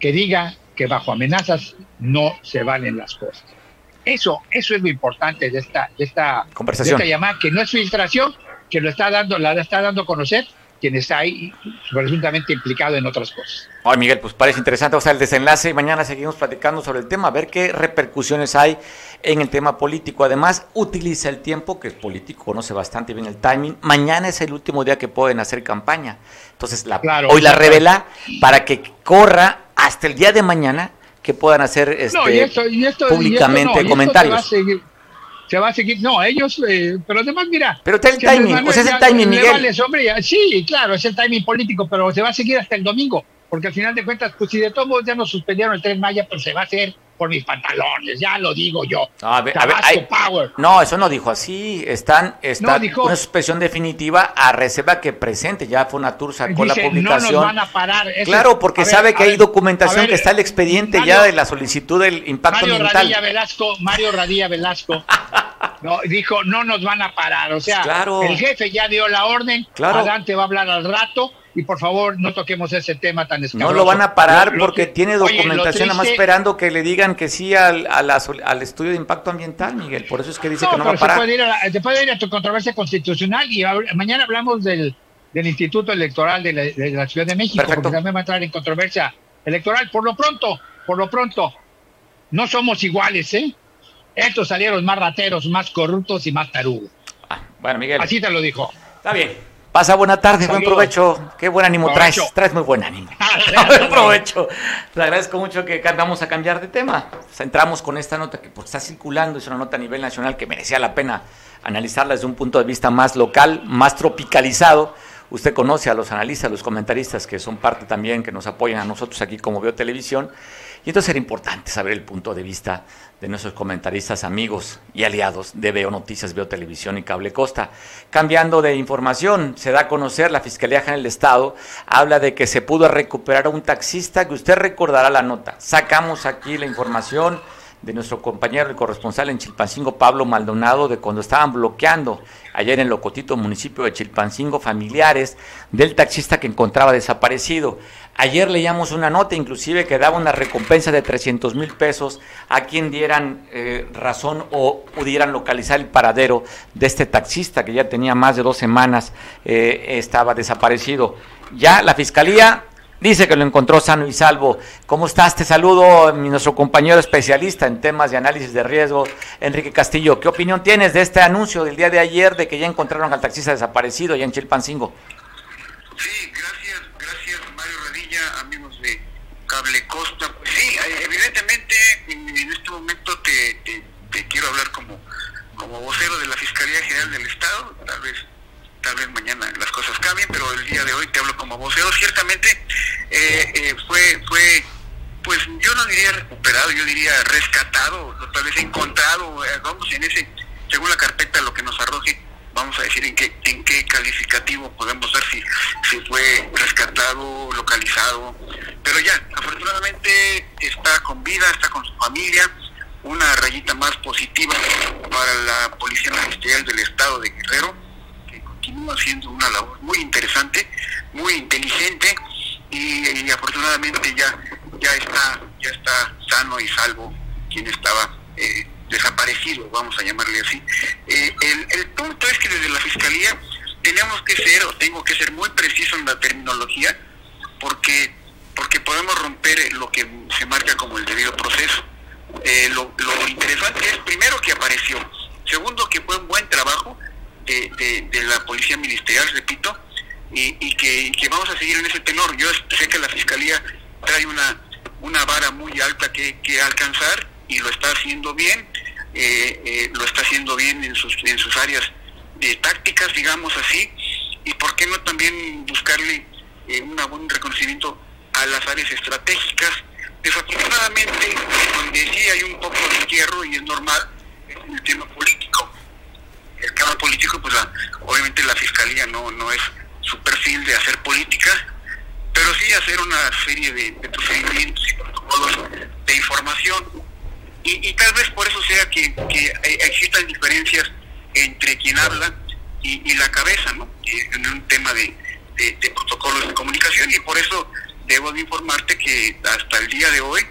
que diga que bajo amenazas no se valen las cosas. Eso, eso es lo importante de esta, de esta conversación. llamada, que no es filtración, que lo está dando, la está dando a conocer quien está ahí presuntamente implicado en otras cosas. Ay, Miguel, pues parece interesante, o sea, el desenlace y mañana seguimos platicando sobre el tema, a ver qué repercusiones hay en el tema político. Además, utiliza el tiempo, que es político, conoce bastante bien el timing. Mañana es el último día que pueden hacer campaña. Entonces, la, hoy la revela para que corra hasta el día de mañana que puedan hacer este, públicamente comentarios se va a seguir. No, ellos, eh, pero además, mira. Pero está el timing, o sea, es el timing, Miguel. sí, claro, es el timing político, pero se va a seguir hasta el domingo, porque al final de cuentas, pues si de todos modos ya nos suspendieron el tren Maya, pues se va a hacer por mis pantalones, ya lo digo yo. a ver, a ver, No, eso no dijo así. Están, está una suspensión definitiva a reserva que presente. Ya fue una tour sacó la publicación. No nos van a parar. claro, porque sabe que hay documentación que está el expediente ya de la solicitud del impacto Mario ambiental. Radilla Velasco, Mario Radilla Velasco. (laughs) no, dijo, no nos van a parar. O sea, el jefe ya dio la orden. Claro. Adante va a hablar al rato y por favor no toquemos ese tema tan escabroso. No lo van a parar porque tiene documentación, nada más esperando que le digan que sí al, al, estudio de impacto ambiental, Miguel. Por eso es que dice que no va a parar. Se puede, ir a, puede ir a tu controversia constitucional y mañana hablamos del, del Instituto Electoral de la, Ciudad de México, porque también va a entrar en controversia electoral. Por lo pronto, por lo pronto, no somos iguales, ¿eh? Estos salieron más rateros, más corruptos y más tarugos. Ah, bueno, Miguel. Así te lo dijo. Está bien. Pasa buena tarde, buen provecho. Qué buen ánimo traes. Traes muy buen ánimo. (laughs) (laughs) buen provecho. Le agradezco mucho que vamos a cambiar de tema. entramos con esta nota que pues, está circulando, es una nota a nivel nacional que merecía la pena analizarla desde un punto de vista más local, más tropicalizado. Usted conoce a los analistas, a los comentaristas que son parte también, que nos apoyan a nosotros aquí como Veo Televisión. Y entonces era importante saber el punto de vista de nuestros comentaristas amigos y aliados de Veo Noticias, Veo Televisión y Cable Costa. Cambiando de información, se da a conocer la Fiscalía General del Estado, habla de que se pudo recuperar a un taxista, que usted recordará la nota. Sacamos aquí la información de nuestro compañero, el corresponsal en Chilpancingo, Pablo Maldonado, de cuando estaban bloqueando ayer en Locotito, municipio de Chilpancingo, familiares del taxista que encontraba desaparecido. Ayer leíamos una nota inclusive que daba una recompensa de 300 mil pesos a quien dieran eh, razón o pudieran localizar el paradero de este taxista que ya tenía más de dos semanas, eh, estaba desaparecido. Ya la fiscalía dice que lo encontró sano y salvo. ¿Cómo estás? Te saludo, nuestro compañero especialista en temas de análisis de riesgo, Enrique Castillo. ¿Qué opinión tienes de este anuncio del día de ayer de que ya encontraron al taxista desaparecido ya en Chilpancingo? Sí, amigos de Cable Costa. Pues sí, eh, evidentemente en, este momento te, quiero hablar como, como vocero de la Fiscalía General del Estado, tal vez tal vez mañana las cosas cambien, pero el día de hoy te hablo como vocero. Ciertamente eh, eh, fue, fue, pues yo no diría recuperado, yo diría rescatado, tal vez encontrado, vamos en ese, según la carpeta, lo que nos arroje vamos a decir en qué, en qué calificativo podemos dar si, si fue rescatado, localizado, pero ya, afortunadamente está con vida, está con su familia, una rayita más positiva para la Policía Ministerial del Estado de Guerrero, continúa haciendo una labor muy interesante, muy inteligente y, afortunadamente ya, ya está, ya está sano y salvo quien estaba eh, desaparecido, vamos a llamarle así. Eh, el, el punto es que desde la Fiscalía tenemos que ser, o tengo que ser muy preciso en la terminología, porque, porque podemos romper lo que se marca como el debido proceso. Eh, lo, interesante es, primero, que apareció, segundo, que fue un buen trabajo de, de, la Policía Ministerial, repito, y, y que, que, vamos a seguir en ese tenor. Yo sé que la Fiscalía trae una, una vara muy alta que, que alcanzar y lo está haciendo bien, eh, eh, lo está haciendo bien en sus, en sus áreas de tácticas, digamos así, y por qué no también buscarle eh, un buen reconocimiento a las áreas estratégicas. Desafortunadamente, donde sí hay un poco de hierro y es normal, es el tema político. El tema político, pues obviamente la fiscalía no, no es su perfil de hacer política, pero sí hacer una serie de procedimientos y protocolos de información y, tal vez por eso sea que, existan diferencias entre quien habla y, la cabeza, ¿no? En un tema de, protocolos de comunicación y por eso debo de informarte que hasta el día de hoy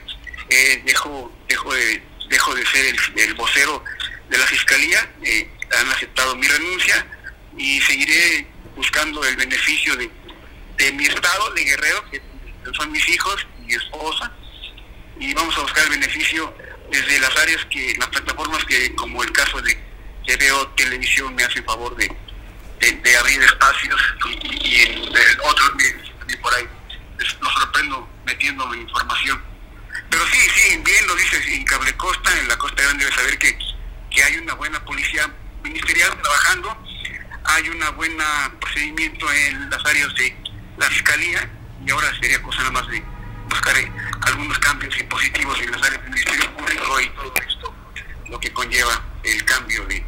eh, dejo, dejo, de, dejo de ser el, vocero de la Fiscalía, eh, han aceptado mi renuncia y seguiré buscando el beneficio de, de mi estado, de Guerrero, que son mis hijos, mi esposa, y vamos a buscar el beneficio desde las áreas que, las plataformas que, como el caso de que veo televisión, me hacen favor de, de, abrir espacios y, en, otros medios también por ahí. los sorprendo metiéndome información. Pero sí, sí, bien lo dices, en Cable Costa, en la Costa Grande, debe saber que, que hay una buena policía ministerial trabajando, hay una buena procedimiento en las áreas de la fiscalía y ahora sería cosa nada más de buscar eh, algunos cambios positivos en las áreas del Ministerio Público y todo esto, lo que conlleva el cambio de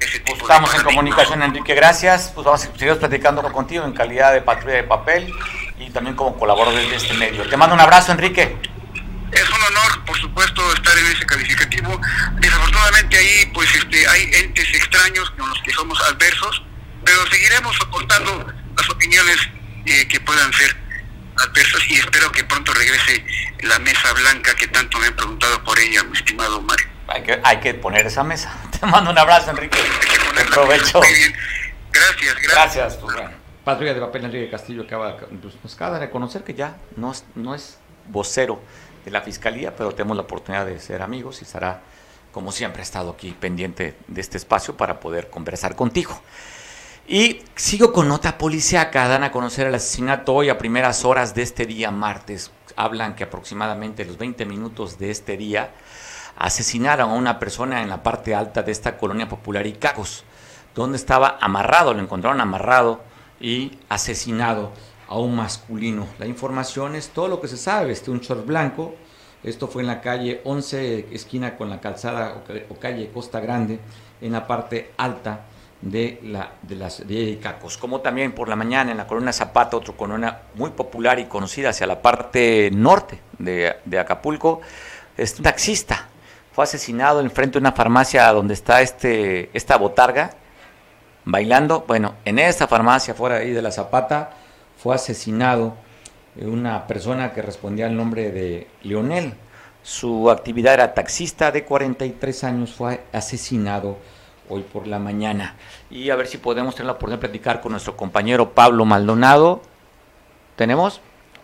ese tipo Estamos en comunicación, Enrique, gracias. Pues vamos a seguir platicando contigo en calidad de patrulla de papel y también como colaborador de este medio. Te mando un abrazo, Enrique. Es un honor, por supuesto, estar en ese calificativo. Desafortunadamente ahí, pues, este, hay entes extraños con los que somos adversos, pero seguiremos soportando las opiniones eh, que puedan ser adversos y espero que pronto regrese la mesa blanca que tanto me han preguntado por ella, mi estimado Mario. Hay que, hay que poner esa mesa. (laughs) Te mando un abrazo, Enrique. Te aprovecho. Gracias, gracias. Gracias, pues Patrulla de Papel Enrique Castillo acaba, pues, pues acaba de reconocer que ya no es, no es vocero de la Fiscalía, pero tenemos la oportunidad de ser amigos y estará, como siempre, ha estado aquí pendiente de este espacio para poder conversar contigo. Y sigo con nota policíaca, dan a conocer el asesinato hoy a primeras horas de este día martes. Hablan que aproximadamente los 20 minutos de este día asesinaron a una persona en la parte alta de esta colonia popular Icacos, donde estaba amarrado, lo encontraron amarrado y asesinado a un masculino. La información es todo lo que se sabe, este un short blanco, esto fue en la calle 11, esquina con la calzada o calle Costa Grande, en la parte alta de, la, de las de Cacos, como también por la mañana en la colonia Zapata, otra colonia muy popular y conocida hacia la parte norte de, Acapulco, es un taxista, fue asesinado en frente de una farmacia donde está este, esta botarga, bailando, bueno, en esta farmacia fuera ahí de la Zapata, fue asesinado una persona que respondía al nombre de Leonel. Su actividad era taxista de 43 años, fue asesinado hoy por la mañana. Y a ver si podemos tener la oportunidad de platicar con nuestro compañero Pablo Maldonado. ¿Tenemos?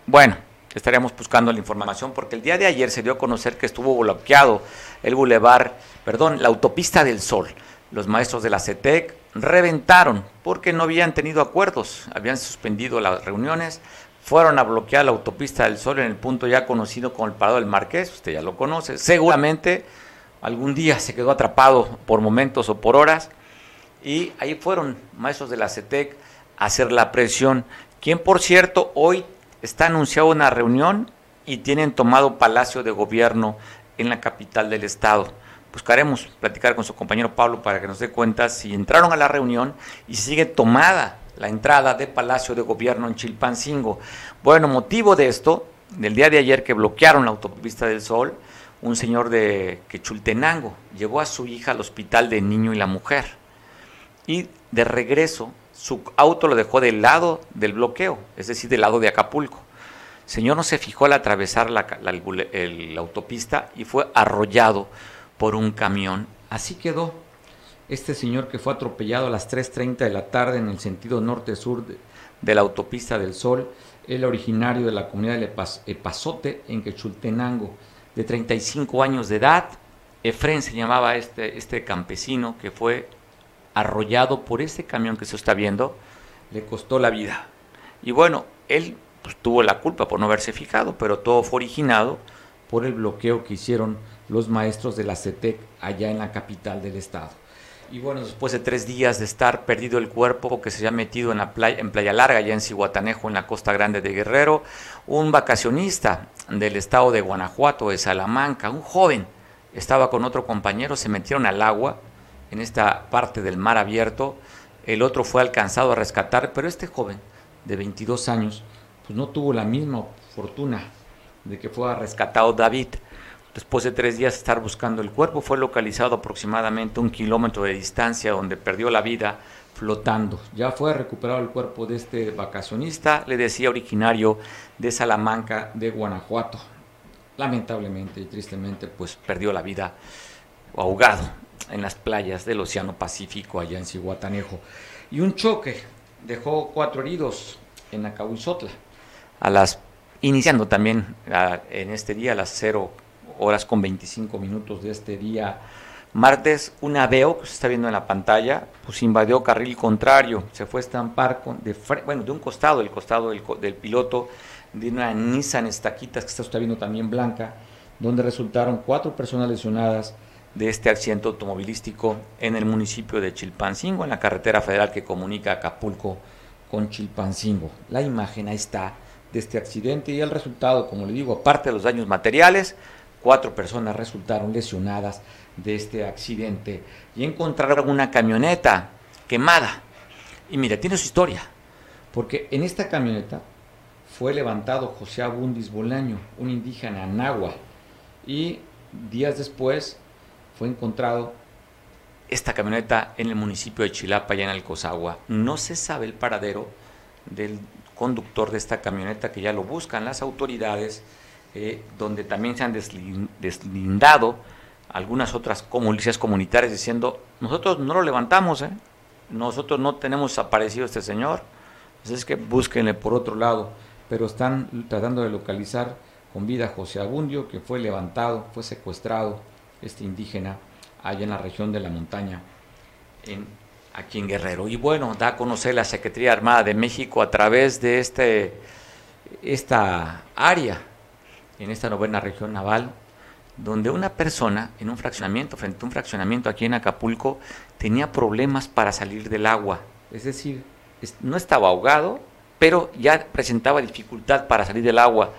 Bueno, estaríamos buscando la información porque el día de ayer se dio a conocer que estuvo bloqueado el bulevar, perdón, la autopista del Sol. Los maestros de la CETEC reventaron porque no habían tenido acuerdos, habían suspendido las reuniones, fueron a bloquear la autopista del Sol en el punto ya conocido como el Parado del Marqués, usted ya lo conoce, seguramente algún día se quedó atrapado por momentos o por horas y ahí fueron maestros de la CETEC a hacer la presión, quien por cierto hoy está anunciado una reunión y tienen tomado Palacio de Gobierno en la capital del estado. Buscaremos platicar con su compañero Pablo para que nos dé cuenta si entraron a la reunión y sigue tomada la entrada de Palacio de Gobierno en Chilpancingo. Bueno, motivo de esto, del día de ayer que bloquearon la autopista del Sol, un señor de Quechultenango llevó a su hija al hospital de niño y la mujer. Y de regreso, su auto lo dejó del lado del bloqueo, es decir, del lado de Acapulco. El señor no se fijó al atravesar la, autopista y fue arrollado por un camión. Así quedó este señor que fue atropellado a las 3.30 de la tarde en el sentido norte-sur de, la autopista del Sol, el originario de la comunidad de Epazote en Quechultenango de 35 años de edad. Efren se llamaba este, este campesino que fue arrollado por este camión que se está viendo, le costó la vida. Y bueno, él pues, tuvo la culpa por no haberse fijado, pero todo fue originado por el bloqueo que hicieron los maestros de la CETEC allá en la capital del estado. Y bueno, después de tres días de estar perdido el cuerpo que se había metido en, la playa, en Playa Larga, allá en Cihuatanejo, en la costa grande de Guerrero, un vacacionista del estado de Guanajuato, de Salamanca, un joven, estaba con otro compañero, se metieron al agua en esta parte del mar abierto, el otro fue alcanzado a rescatar, pero este joven de 22 años, pues no tuvo la misma fortuna de que fue rescatado David. Después de tres días de estar buscando el cuerpo, fue localizado aproximadamente un kilómetro de distancia donde perdió la vida flotando. Ya fue recuperado el cuerpo de este vacacionista, le decía originario de Salamanca, de Guanajuato. Lamentablemente y tristemente, pues perdió la vida ahogado en las playas del Océano Pacífico allá en Cihuatanejo. Y un choque dejó cuatro heridos en Acahuizotla, a las, iniciando también en este día a las 0 horas con 25 minutos de este día martes, un Aveo que se está viendo en la pantalla, pues invadió carril contrario, se fue a estampar con, de, bueno, de un costado, el costado del, del piloto de una Nissan Estaquitas que está usted viendo también blanca, donde resultaron cuatro personas lesionadas de este accidente automovilístico en el municipio de Chilpancingo, en la carretera federal que comunica Acapulco con Chilpancingo. La imagen ahí está de este accidente y el resultado, como le digo, aparte de los daños materiales, cuatro personas resultaron lesionadas de este accidente y encontraron una camioneta quemada. Y mira, tiene su historia, porque en esta camioneta fue levantado José Abundis Bolaño, un indígena nahua, y días después fue encontrado esta camioneta en el municipio de Chilapa, allá en Alcozagua. No se sabe el paradero del conductor de esta camioneta, que ya lo buscan las autoridades, eh, donde también se han deslindado algunas otras milicias comunitarias diciendo, nosotros no lo levantamos, ¿eh? nosotros no tenemos aparecido este señor, entonces es que búsquenle por otro lado, pero están tratando de localizar con vida a José Abundio, que fue levantado, fue secuestrado, este indígena, allá en la región de la montaña, en, aquí en Guerrero. Y bueno, da a conocer la Secretaría Armada de México a través de este, esta área, en esta novena región naval, donde una persona en un fraccionamiento, frente a un fraccionamiento aquí en Acapulco, tenía problemas para salir del agua. Es decir, no estaba ahogado, pero ya presentaba dificultad para salir del agua.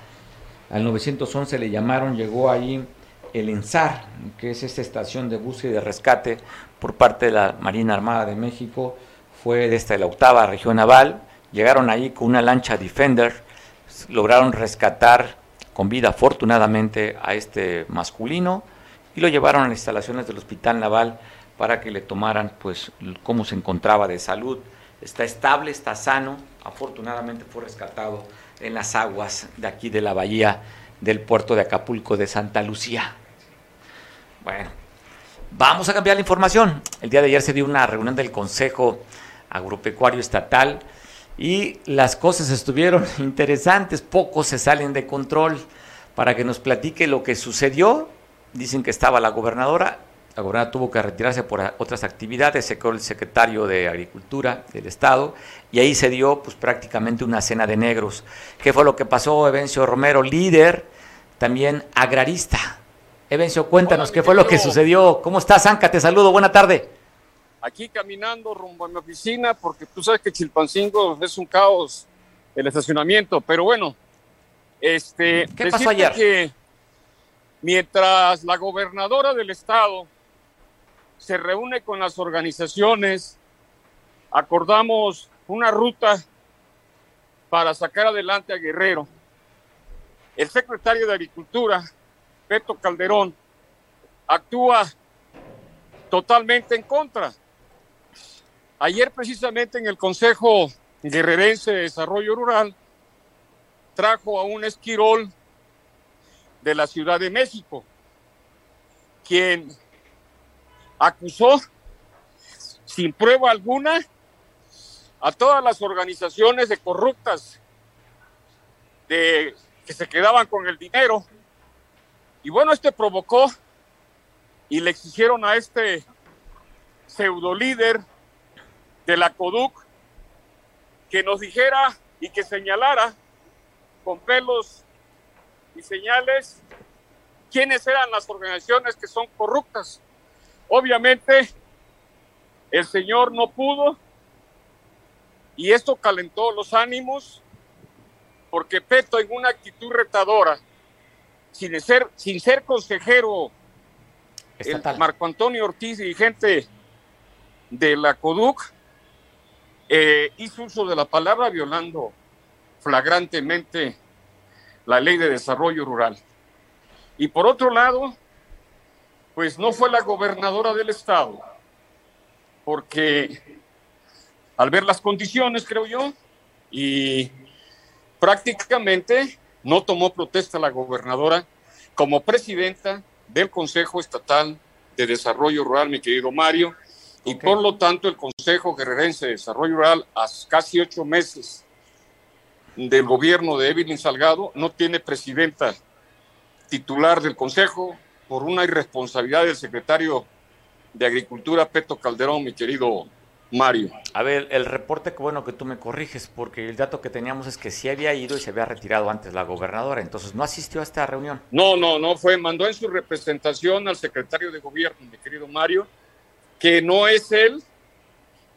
Al 911 le llamaron, llegó ahí el ENSAR, que es esta estación de búsqueda y de rescate por parte de la Marina Armada de México, fue desde la octava región naval, llegaron ahí con una lancha Defender, lograron rescatar con vida afortunadamente a este masculino y lo llevaron a las instalaciones del Hospital Naval para que le tomaran pues cómo se encontraba de salud. Está estable, está sano, afortunadamente fue rescatado en las aguas de aquí de la bahía del puerto de Acapulco de Santa Lucía. Bueno, vamos a cambiar la información. El día de ayer se dio una reunión del Consejo Agropecuario Estatal y las cosas estuvieron (laughs) interesantes, pocos se salen de control. Para que nos platique lo que sucedió, dicen que estaba la gobernadora, la gobernadora tuvo que retirarse por otras actividades, se quedó el secretario de Agricultura del Estado y ahí se dio pues prácticamente una cena de negros. ¿Qué fue lo que pasó? Evencio Romero, líder, también agrarista. Evencio, cuéntanos qué fue lo que sucedió. ¿Cómo estás, Anca? Te saludo, buena tarde aquí caminando rumbo a mi oficina, porque tú sabes que Chilpancingo es un caos el estacionamiento, pero bueno, este, ¿qué pasó ayer? Que mientras la gobernadora del estado se reúne con las organizaciones, acordamos una ruta para sacar adelante a Guerrero. El secretario de Agricultura, Beto Calderón, actúa totalmente en contra. Ayer precisamente en el Consejo Guerrerense de Desarrollo Rural trajo a un esquirol de la Ciudad de México, quien acusó sin prueba alguna a todas las organizaciones de corruptas de, que se quedaban con el dinero. Y bueno, este provocó y le exigieron a este pseudo líder de la CODUC que nos dijera y que señalara con pelos y señales quiénes eran las organizaciones que son corruptas. Obviamente, el señor no pudo y esto calentó los ánimos porque Peto en una actitud retadora, sin ser, sin ser consejero, el Marco Antonio Ortiz, dirigente de la CODUC, eh, hizo uso de la palabra violando flagrantemente la ley de desarrollo rural. Y por otro lado, pues no fue la gobernadora del estado, porque al ver las condiciones, creo yo, y prácticamente no tomó protesta la gobernadora como presidenta del Consejo Estatal de Desarrollo Rural, mi querido Mario, Y por lo tanto, el Consejo Guerrerense de Desarrollo Rural, a casi ocho meses del gobierno de Evelyn Salgado, no tiene presidenta titular del Consejo por una irresponsabilidad del secretario de Agricultura, Peto Calderón, mi querido Mario. A ver, el reporte, que bueno que tú me corriges, porque el dato que teníamos es que sí había ido y se había retirado antes la gobernadora, entonces no asistió a esta reunión. No, no, no fue, mandó en su representación al secretario de gobierno, mi querido Mario, que no es él,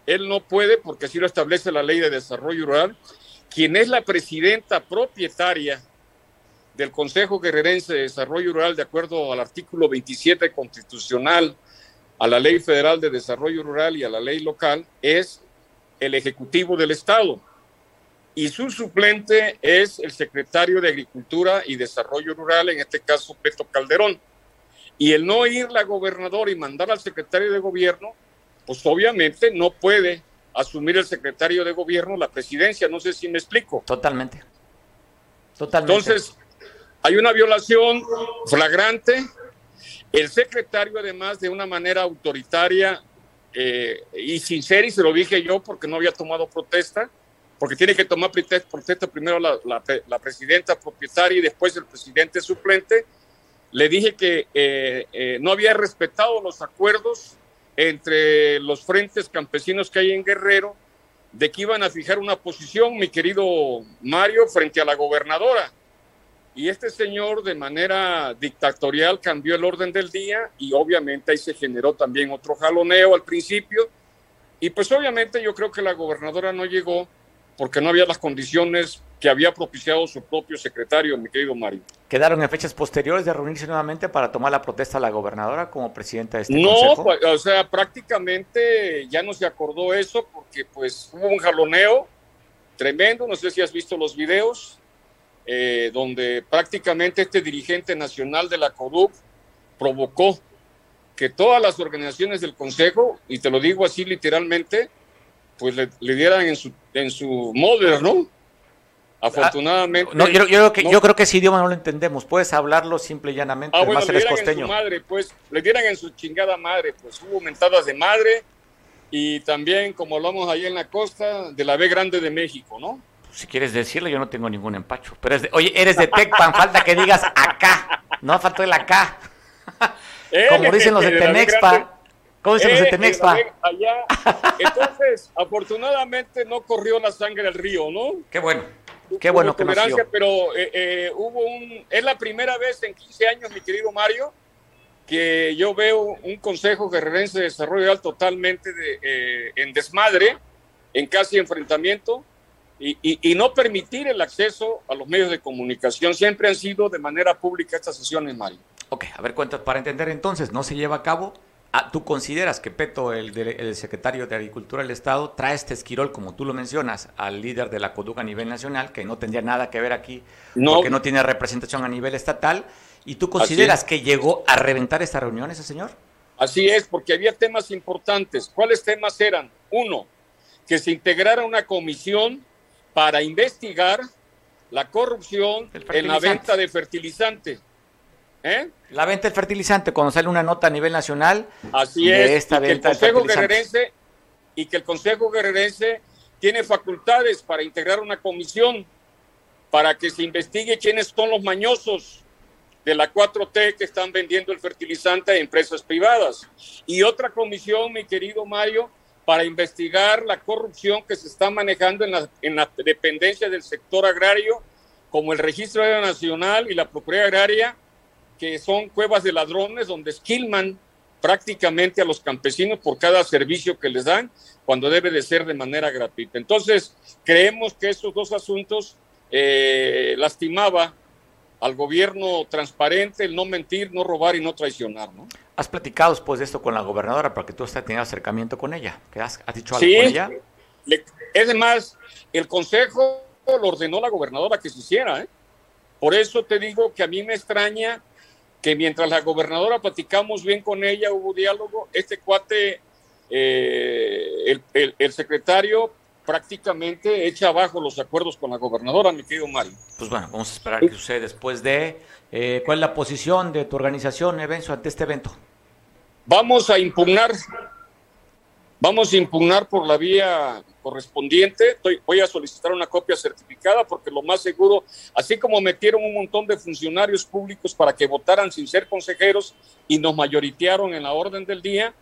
él no puede, porque así lo establece la ley de desarrollo rural, quien es la presidenta propietaria del Consejo Guerrerense de Desarrollo Rural, de acuerdo al artículo 27 constitucional, a la Ley Federal de Desarrollo Rural y a la ley local, es el Ejecutivo del Estado. Y su suplente es el secretario de Agricultura y Desarrollo Rural, en este caso Peto Calderón. Y el no ir la gobernadora y mandar al secretario de gobierno, pues obviamente no puede asumir el secretario de gobierno la presidencia. No sé si me explico. Totalmente. Totalmente. Entonces, hay una violación flagrante. El secretario, además, de una manera autoritaria eh, y sincera, y se lo dije yo porque no había tomado protesta, porque tiene que tomar protesta primero la, la, presidenta propietaria y después el presidente suplente, le dije que eh, eh, no había respetado los acuerdos entre los frentes campesinos que hay en Guerrero, de que iban a fijar una posición, mi querido Mario, frente a la gobernadora. Y este señor de manera dictatorial cambió el orden del día y obviamente ahí se generó también otro jaloneo al principio. Y pues obviamente yo creo que la gobernadora no llegó porque no había las condiciones que había propiciado su propio secretario, mi querido Mario. ¿Quedaron en fechas posteriores de reunirse nuevamente para tomar la protesta a la gobernadora como presidenta de este no, consejo? Pues, o sea, prácticamente ya no se acordó eso porque pues hubo un jaloneo tremendo, no sé si has visto los videos, eh, donde prácticamente este dirigente nacional de la CODUC provocó que todas las organizaciones del Consejo, y te lo digo así literalmente, pues le, dieran en su, en su modelo, ¿no? Afortunadamente. No, yo, creo que, yo creo que ese idioma no lo entendemos. Puedes hablarlo simple y llanamente. Ah, bueno, le dieran en su madre, pues. Le dieran en su chingada madre, pues. Hubo mentadas de madre y también, como hablamos ahí en la costa, de la B Grande de México, ¿no? Si quieres decirlo, yo no tengo ningún empacho. Pero es de, oye, eres de Tecpan, falta que digas acá. No faltó el acá. (laughs) como dicen los de, Temexpa. ¿Cómo dicen los de Temexpa? Allá. Entonces, (laughs) afortunadamente no corrió la sangre del río, ¿no? Qué bueno. Qué bueno que nació. Pero eh, eh, hubo un... Es la primera vez en 15 años, mi querido Mario, que yo veo un Consejo Guerrerense de Desarrollo totalmente de, eh, en desmadre, en casi enfrentamiento, y, y, y, no permitir el acceso a los medios de comunicación. Siempre han sido de manera pública estas sesiones, Mario. Ok, a ver, cuentas para entender entonces, ¿no se lleva a cabo? Ah, ¿Tú consideras que Peto, el, el, secretario de Agricultura del Estado, trae este esquirol, como tú lo mencionas, al líder de la CODUC a nivel nacional, que no tendría nada que ver aquí, no. porque no tiene representación a nivel estatal? ¿Y tú consideras que llegó a reventar esta reunión ese señor? Así es, porque había temas importantes. ¿Cuáles temas eran? Uno, que se integrara una comisión para investigar la corrupción en la venta de fertilizantes. ¿Eh? La venta del fertilizante, cuando sale una nota a nivel nacional Así es, esta y venta que el Consejo Guerrerense y que el Consejo Guerrerense tiene facultades para integrar una comisión para que se investigue quiénes son los mañosos de la 4T que están vendiendo el fertilizante a empresas privadas. Y otra comisión, mi querido Mario, para investigar la corrupción que se está manejando en la, en la dependencia del sector agrario, como el Registro Nacional y la Procuraduría Agraria, que son cuevas de ladrones donde esquilman prácticamente a los campesinos por cada servicio que les dan, cuando debe de ser de manera gratuita. Entonces, creemos que esos dos asuntos eh, lastimaba al gobierno transparente, el no mentir, no robar y no traicionar, ¿no? ¿Has platicado después de esto con la gobernadora para que tú estés teniendo acercamiento con ella? ¿Qué has, has, dicho algo sí, con ella? Le, es más, el consejo lo ordenó la gobernadora que se hiciera, ¿eh? Por eso te digo que a mí me extraña que mientras la gobernadora platicamos bien con ella, hubo diálogo, este cuate, eh, el, el, el, secretario prácticamente echa abajo los acuerdos con la gobernadora, mi querido Mario. Pues bueno, vamos a esperar que suceda después de... Eh, ¿Cuál es la posición de tu organización, Evenzo, ante este evento? Vamos a impugnar Vamos a impugnar por la vía correspondiente. voy a solicitar una copia certificada porque lo más seguro, así como metieron un montón de funcionarios públicos para que votaran sin ser consejeros y nos mayoritearon en la orden del día,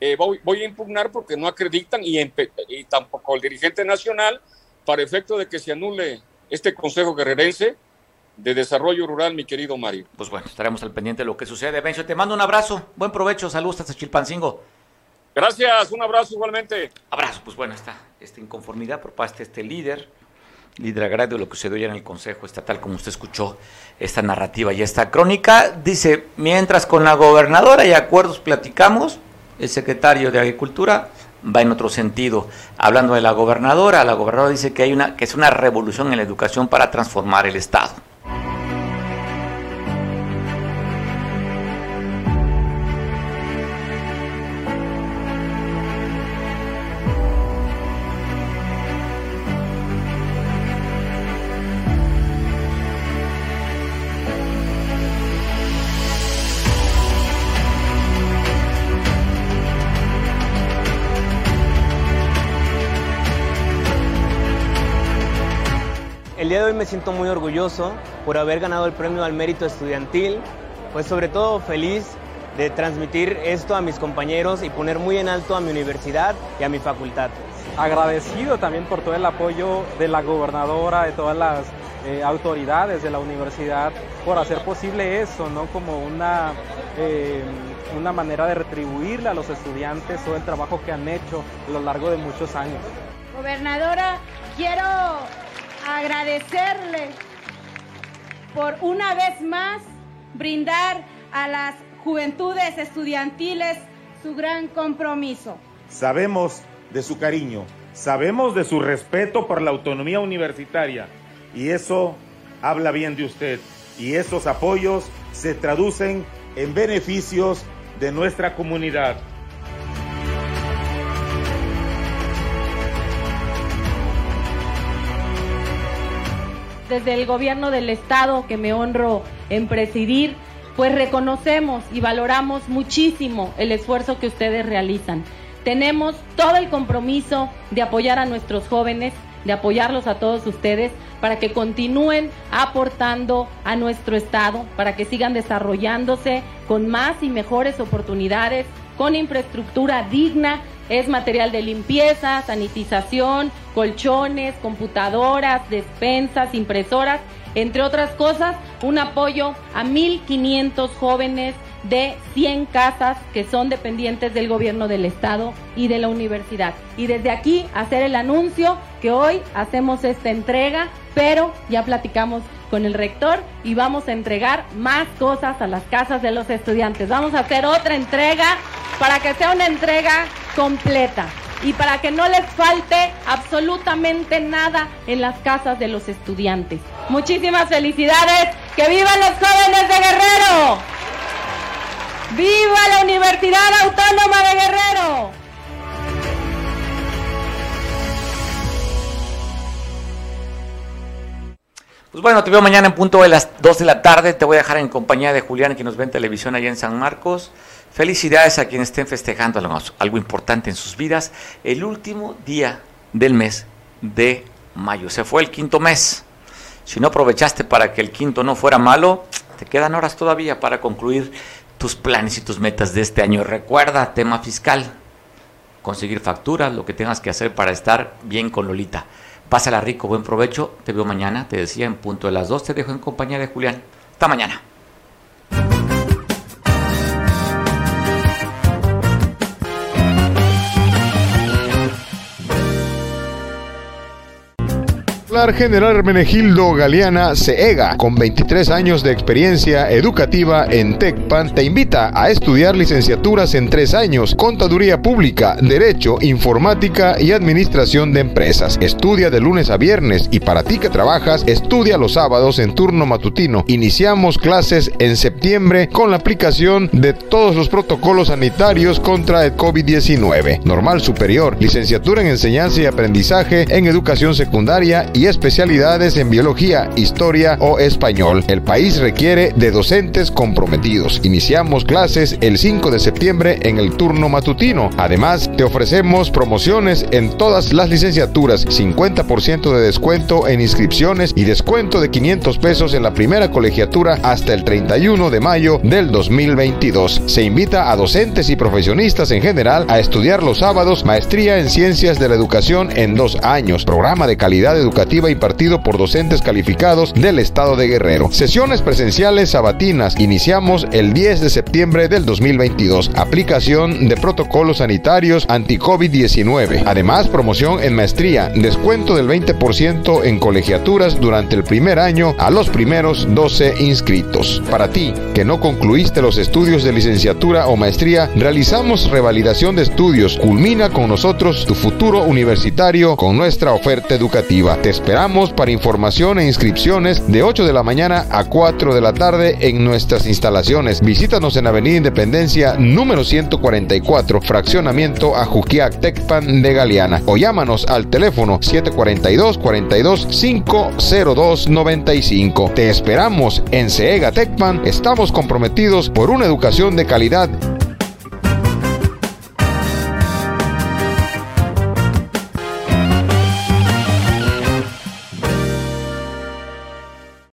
eh, voy, a impugnar porque no acreditan y, y tampoco el dirigente nacional para efecto de que se anule este Consejo Guerrerense de Desarrollo Rural, mi querido Mario. Pues bueno, estaremos al pendiente de lo que sucede. Bencho, te mando un abrazo, buen provecho, saludos hasta Chilpancingo. Gracias, un abrazo igualmente. Abrazo, pues bueno, está esta inconformidad por parte de este líder, líder agrario lo que se dio ya en el Consejo Estatal, como usted escuchó esta narrativa y esta crónica. Dice, mientras con la gobernadora y acuerdos platicamos, el secretario de Agricultura va en otro sentido. Hablando de la gobernadora, la gobernadora dice que hay una que es una revolución en la educación para transformar el Estado. El día de hoy me siento muy orgulloso por haber ganado el premio al mérito estudiantil, pues sobre todo feliz de transmitir esto a mis compañeros y poner muy en alto a mi universidad y a mi facultad. Agradecido también por todo el apoyo de la gobernadora, de todas las eh, autoridades de la universidad por hacer posible eso, ¿no? Como una, eh, una manera de retribuirle a los estudiantes todo el trabajo que han hecho a lo largo de muchos años. Gobernadora, quiero agradecerle por una vez más brindar a las juventudes estudiantiles su gran compromiso. Sabemos de su cariño, sabemos de su respeto por la autonomía universitaria y eso habla bien de usted y esos apoyos se traducen en beneficios de nuestra comunidad. Desde el gobierno del estado que me honro en presidir, pues reconocemos y valoramos muchísimo el esfuerzo que ustedes realizan. Tenemos todo el compromiso de apoyar a nuestros jóvenes, de apoyarlos a todos ustedes para que continúen aportando a nuestro estado, para que sigan desarrollándose con más y mejores oportunidades, con infraestructura digna es material de limpieza, sanitización, colchones, computadoras, despensas, impresoras, entre otras cosas, un apoyo a 1.500 jóvenes de 100 casas que son dependientes del gobierno del estado y de la universidad. Y desde aquí hacer el anuncio que hoy hacemos esta entrega, pero ya platicamos con el rector y vamos a entregar más cosas a las casas de los estudiantes. Vamos a hacer otra entrega para que sea una entrega completa y para que no les falte absolutamente nada en las casas de los estudiantes. Muchísimas felicidades, que vivan los jóvenes de Guerrero. ¡Viva la Universidad Autónoma de Guerrero! Pues bueno, te veo mañana en punto de las 2 de la tarde. Te voy a dejar en compañía de Julián, que nos ve en televisión allá en San Marcos. Felicidades a quienes estén festejando algo, importante en sus vidas. El último día del mes de mayo. Se fue el quinto mes. Si no aprovechaste para que el quinto no fuera malo, te quedan horas todavía para concluir tus planes y tus metas de este año. Recuerda, tema fiscal, conseguir facturas, lo que tengas que hacer para estar bien con Lolita. Pásala rico, buen provecho. Te veo mañana, te decía, en punto de las dos. Te dejo en compañía de Julián. Hasta mañana. General Hermenegildo Galeana CEGA, con 23 años de experiencia educativa en TECPAN, te invita a estudiar licenciaturas en tres años, Contaduría Pública, Derecho, Informática y Administración de Empresas. Estudia de lunes a viernes y para ti que trabajas, estudia los sábados en turno matutino. Iniciamos clases en septiembre con la aplicación de todos los protocolos sanitarios contra el COVID-19. Normal superior, licenciatura en enseñanza y aprendizaje en educación secundaria y especialidades en biología, historia o español. El país requiere de docentes comprometidos. Iniciamos clases el 5 de septiembre en el turno matutino. Además, te ofrecemos promociones en todas las licenciaturas, 50% de descuento en inscripciones y descuento de 500 pesos en la primera colegiatura hasta el 31 de mayo del 2022. Se invita a docentes y profesionistas en general a estudiar los sábados maestría en ciencias de la educación en dos años, programa de calidad educativa impartido por docentes calificados del estado de Guerrero. Sesiones presenciales sabatinas. Iniciamos el 10 de septiembre del 2022. Aplicación de protocolos sanitarios anti-COVID-19. Además, promoción en maestría, descuento del 20% en colegiaturas durante el primer año a los primeros 12 inscritos. Para ti, que no concluiste los estudios de licenciatura o maestría, realizamos revalidación de estudios. Culmina con nosotros tu futuro universitario con nuestra oferta educativa. Te esperamos para información e inscripciones de 8 de la mañana a 4 de la tarde en nuestras instalaciones. Visítanos en Avenida Independencia número 144, fraccionamiento Ajuquiac, Tecpan de Galeana o llámanos al teléfono 742 42 502 95. Te esperamos en CEGA Tecpan. Estamos comprometidos por una educación de calidad